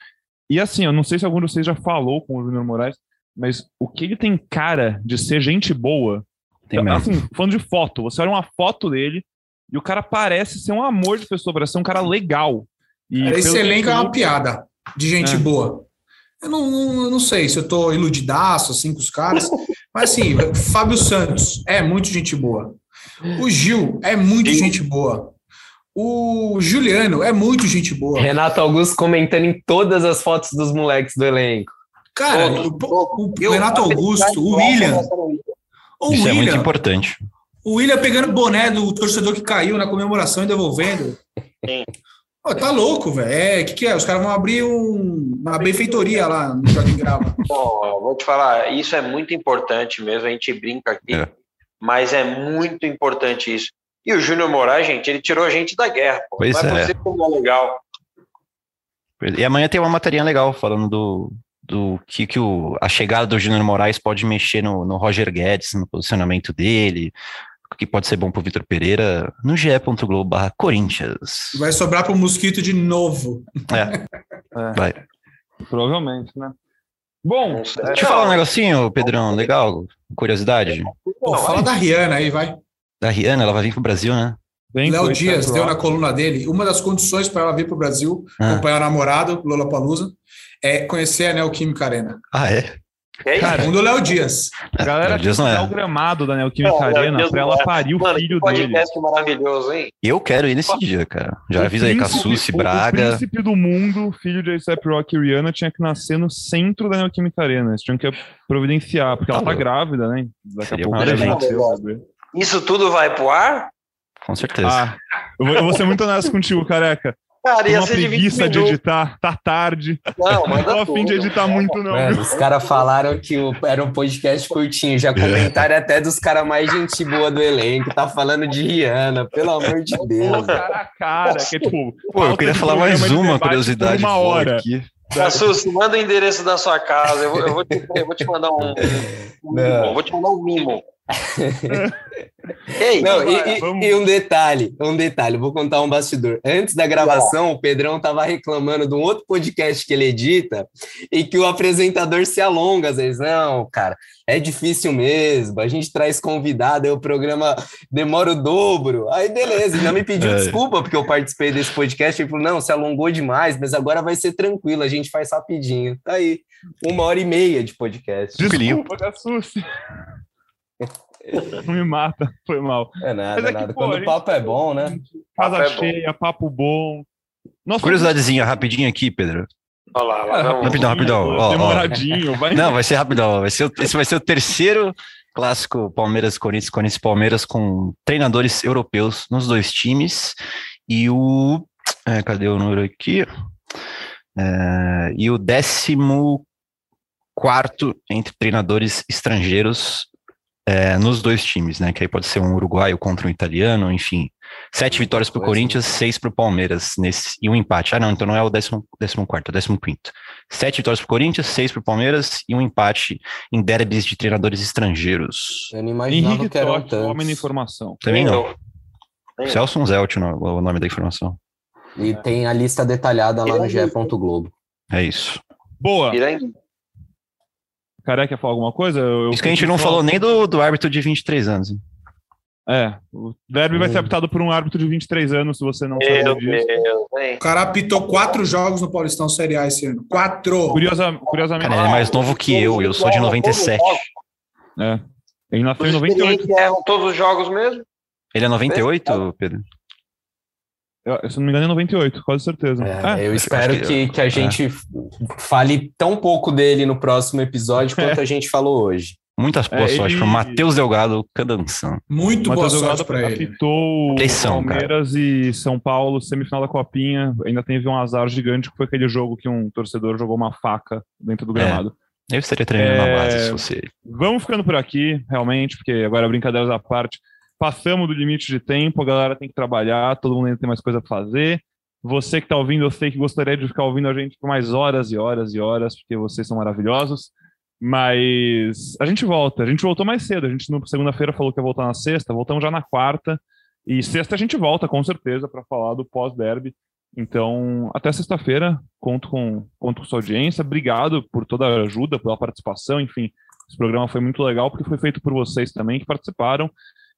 [SPEAKER 1] E assim, eu não sei se algum de vocês já falou com o Júnior Moraes, mas o que ele tem cara de ser gente boa tem mesmo. Assim, falando de foto, você olha uma foto dele e o cara parece ser um amor de pessoa, parece ser um cara legal.
[SPEAKER 4] E Esse elenco é uma piada de gente é. boa. Eu não, não, eu não sei se eu tô iludidaço assim com os caras, mas assim, Fábio Santos é muito gente boa. O Gil é muito Sim. gente boa. O Juliano é muito gente boa.
[SPEAKER 3] Renato Augusto comentando em todas as fotos dos moleques do elenco.
[SPEAKER 4] Cara, o, o, o Renato Augusto, o William,
[SPEAKER 5] o Isso William, é muito importante.
[SPEAKER 4] O William pegando o boné do torcedor que caiu na comemoração e devolvendo. Sim. Oh, tá louco, velho. É, o que, que é? Os caras vão abrir um, uma benfeitoria lá no Jardim Grava.
[SPEAKER 2] Bom, vou te falar, isso é muito importante mesmo, a gente brinca aqui, é. mas é muito importante isso. E o Júnior Moraes, gente, ele tirou a gente da guerra. Pô.
[SPEAKER 5] Pois
[SPEAKER 2] Vai
[SPEAKER 5] é.
[SPEAKER 2] como é legal.
[SPEAKER 5] E amanhã tem uma matéria legal falando do, do que, que o, a chegada do Júnior Moraes pode mexer no, no Roger Guedes, no posicionamento dele, o que pode ser bom pro Vitor Pereira no ge.globo Corinthians.
[SPEAKER 4] Vai sobrar pro Mosquito de novo.
[SPEAKER 5] É,
[SPEAKER 1] É,
[SPEAKER 5] vai.
[SPEAKER 1] provavelmente, né? Bom,
[SPEAKER 2] sei.
[SPEAKER 1] é,
[SPEAKER 5] Deixa eu falar um negocinho, Pedrão, legal, curiosidade.
[SPEAKER 4] Pô, fala da Rihanna aí, vai.
[SPEAKER 5] Da Rihanna, ela vai vir pro Brasil, né?
[SPEAKER 1] bem
[SPEAKER 4] Léo Dias deu na coluna dele. Uma das condições para ela vir para o Brasil,
[SPEAKER 5] Ah.
[SPEAKER 4] acompanhar o namorado, Lola Palusa, é conhecer a Neoquímica Arena.
[SPEAKER 5] Ah, é?
[SPEAKER 2] Aí,
[SPEAKER 1] Cara,
[SPEAKER 4] Segundo o Léo Dias.
[SPEAKER 1] A galera
[SPEAKER 5] Léo Dias não é.
[SPEAKER 1] dar o gramado da Neoquímica Arena pra ela
[SPEAKER 2] é.
[SPEAKER 1] parir o
[SPEAKER 2] Mano,
[SPEAKER 1] filho dele.
[SPEAKER 2] maravilhoso, hein?
[SPEAKER 5] Eu quero ir nesse dia, cara. Já
[SPEAKER 1] O
[SPEAKER 5] avisa aí, Cassucci,
[SPEAKER 1] o- O
[SPEAKER 5] Braga.
[SPEAKER 1] príncipe do mundo, filho de A$AP Rock e Rihanna, tinha que nascer no centro da Neoquímica Arena. Eles tinham que providenciar, porque ela tá
[SPEAKER 5] Ah,
[SPEAKER 1] grávida, né? Daqui
[SPEAKER 5] seria
[SPEAKER 1] a pouco ela.
[SPEAKER 2] Isso tudo vai pro ar?
[SPEAKER 5] Com certeza.
[SPEAKER 1] Ah, eu vou, eu vou ser muito honesto contigo, careca.
[SPEAKER 2] Cara, ia
[SPEAKER 1] uma
[SPEAKER 2] ser de 20
[SPEAKER 1] preguiça de
[SPEAKER 2] minutos.
[SPEAKER 1] editar, tá tarde.
[SPEAKER 2] Não,
[SPEAKER 1] Não tô
[SPEAKER 2] manda
[SPEAKER 1] a fim de editar muito, não.
[SPEAKER 3] Mano, os caras falaram que o- era um podcast curtinho. Já comentaram até dos caras mais gente boa do elenco. Tá falando de Rihanna, pelo amor de Deus.
[SPEAKER 1] Cara a cara, que é tipo.
[SPEAKER 5] Pô, eu queria falar mais
[SPEAKER 1] de
[SPEAKER 5] uma curiosidade.
[SPEAKER 1] Uma hora.
[SPEAKER 5] aqui.
[SPEAKER 2] Cassus, manda o endereço da sua casa. Eu vou, eu vou te, eu vou te mandar um, um mimo.
[SPEAKER 3] Não.
[SPEAKER 2] Eu vou te mandar um mimo. Ei,
[SPEAKER 3] Não, e, e- um detalhe, um detalhe, vou contar um bastidor. Antes da gravação, o Pedrão tava reclamando de um outro podcast que ele edita e que o apresentador se alonga às vezes. Não, cara, é difícil mesmo. A gente traz convidado, aí o programa demora o dobro. Aí beleza, ainda me pediu
[SPEAKER 5] É.
[SPEAKER 3] desculpa porque eu participei desse podcast. Ele falou: não, se alongou demais, mas agora vai ser tranquilo, a gente faz rapidinho. Tá aí, uma hora e meia de podcast.
[SPEAKER 1] Desculpa, Cassucci. Não me mata, foi mal.
[SPEAKER 3] É nada,
[SPEAKER 1] Mas é que,
[SPEAKER 3] nada.
[SPEAKER 1] pô,
[SPEAKER 3] Quando o
[SPEAKER 1] gente-
[SPEAKER 3] papo é bom, né?
[SPEAKER 1] Casa
[SPEAKER 2] Papo é bom.
[SPEAKER 1] cheia, papo bom. Nossa,
[SPEAKER 5] Curiosidadezinha, rapidinho aqui, Pedro.
[SPEAKER 2] olha lá.
[SPEAKER 5] Rapidão, rapidão. Ó, ó.
[SPEAKER 1] Demoradinho, vai.
[SPEAKER 5] Não, vai ser rapidão. Vai ser, o- esse vai ser o terceiro clássico Palmeiras-Corinthians, Corinthians-Palmeiras com treinadores europeus nos dois times. E o. é, cadê o número aqui? É, e o décimo quarto entre treinadores estrangeiros é, nos dois times, né? Que aí pode ser um uruguaio contra um italiano, enfim. Sete vitórias para o
[SPEAKER 3] né?
[SPEAKER 5] Corinthians, seis para o Palmeiras nesse, e um empate. Ah, não, então não é o décimo, décimo quarto, é o décimo quinto. Sete vitórias para o Corinthians, seis para o Palmeiras e um empate em derbys de treinadores estrangeiros.
[SPEAKER 3] Eu não imaginava
[SPEAKER 1] Henrique
[SPEAKER 3] que eram tantos.
[SPEAKER 1] homem da informação.
[SPEAKER 5] Também não.
[SPEAKER 2] Eu.
[SPEAKER 5] Celso Zelt, o nome da informação.
[SPEAKER 3] E tem a lista detalhada lá no
[SPEAKER 2] Piranga.
[SPEAKER 3] GE. Globo.
[SPEAKER 5] É isso.
[SPEAKER 1] Boa.
[SPEAKER 2] Piranga.
[SPEAKER 1] Careca quer falar alguma coisa? Eu, eu
[SPEAKER 5] Isso que a gente não
[SPEAKER 1] só-
[SPEAKER 5] falou nem do, do árbitro de 23 anos. hein?
[SPEAKER 1] É, o derby vai ser
[SPEAKER 3] Hum.
[SPEAKER 1] apitado por um árbitro de 23 anos, se você não sabe
[SPEAKER 2] Meu
[SPEAKER 1] disso.
[SPEAKER 2] Deus?
[SPEAKER 4] O cara apitou quatro jogos no Paulistão Série A esse ano. Quatro!
[SPEAKER 1] Curiosa, curiosamente,
[SPEAKER 5] Cara, ele é mais novo que eu, eu sou de 97.
[SPEAKER 1] é. Ele nasceu em
[SPEAKER 2] Os
[SPEAKER 1] 98.
[SPEAKER 2] experientes erram todos os jogos mesmo?
[SPEAKER 5] Ele é 98, Pedro?
[SPEAKER 1] Eu, se não me engano, é 98, quase certeza.
[SPEAKER 3] É,
[SPEAKER 1] É,
[SPEAKER 3] eu espero
[SPEAKER 5] que-
[SPEAKER 3] que, que a gente fale tão pouco dele no próximo episódio quanto a gente falou hoje.
[SPEAKER 5] Muitas boas
[SPEAKER 1] É,
[SPEAKER 5] sorte
[SPEAKER 1] ele-
[SPEAKER 5] pro Matheus Delgado Cadanção.
[SPEAKER 4] Muito boa
[SPEAKER 1] Matheus
[SPEAKER 4] sorte
[SPEAKER 1] Delgado
[SPEAKER 4] para ele.
[SPEAKER 1] apitou
[SPEAKER 5] Pressão,
[SPEAKER 1] Palmeiras e São Paulo, semifinal da Copinha. Ainda teve um azar gigante, que foi aquele jogo que um torcedor jogou uma faca dentro do
[SPEAKER 5] É.
[SPEAKER 1] gramado.
[SPEAKER 5] Eu estaria treinando
[SPEAKER 1] É,
[SPEAKER 5] na base se fosse ele.
[SPEAKER 1] Vamos ficando por aqui, realmente, porque agora brincadeiras à parte. Passamos do limite de tempo, a galera tem que trabalhar, todo mundo ainda tem mais coisa para fazer. Você que está ouvindo, eu sei que gostaria de ficar ouvindo a gente por mais horas e horas e horas, porque vocês são maravilhosos. Mas a gente volta, a gente voltou mais cedo. A gente, na segunda-feira, falou que ia voltar na sexta, voltamos já na quarta. E sexta a gente volta, com certeza, para falar do pós-derby. Então, até sexta-feira, conto com, conto com sua audiência. Obrigado por toda a ajuda, pela participação. Enfim, esse programa foi muito legal porque foi feito por vocês também que participaram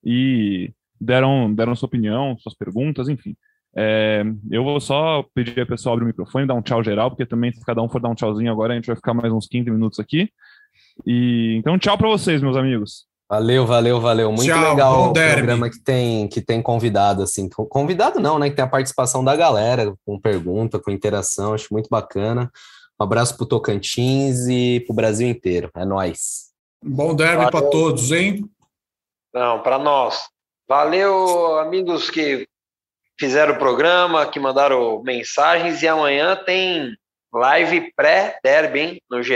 [SPEAKER 1] e deram, deram sua opinião, suas perguntas, enfim. É, eu vou só pedir ao pessoal abrir o microfone, dar um tchau geral, porque também se cada um for dar um tchauzinho agora, a gente vai ficar mais uns 15 minutos aqui. E então, tchau para vocês, meus amigos.
[SPEAKER 3] Valeu, valeu, valeu. Muito
[SPEAKER 4] Tchau,
[SPEAKER 3] legal o programa que tem, que tem convidado, assim. Convidado não, né? Que tem a participação da galera, com pergunta, com interação, acho muito bacana. Um abraço pro Tocantins e pro Brasil inteiro. É nóis.
[SPEAKER 4] Bom derby para todos, hein?
[SPEAKER 2] Não, para nós. Valeu, amigos que fizeram o programa, que mandaram mensagens. E amanhã tem live pré-derby, hein, no GE.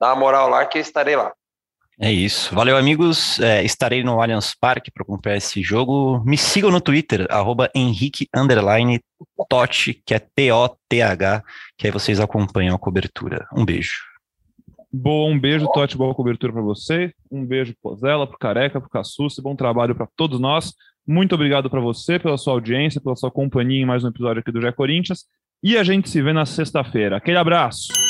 [SPEAKER 2] Dá uma moral lá que eu estarei lá.
[SPEAKER 5] É isso. Valeu, amigos. É, estarei no Allianz Parque para acompanhar esse jogo. Me sigam no Twitter, arroba Henrique que é T-O-T-H, que aí vocês acompanham a cobertura. Um beijo.
[SPEAKER 1] Boa, um beijo, Totti, boa cobertura para você. Um beijo pro Zela, pro Careca, pro Cassucci, bom trabalho para todos nós. Muito obrigado para você, pela sua audiência, pela sua companhia em mais um episódio aqui do Gé Corinthians. E a gente se vê na sexta-feira. Aquele abraço!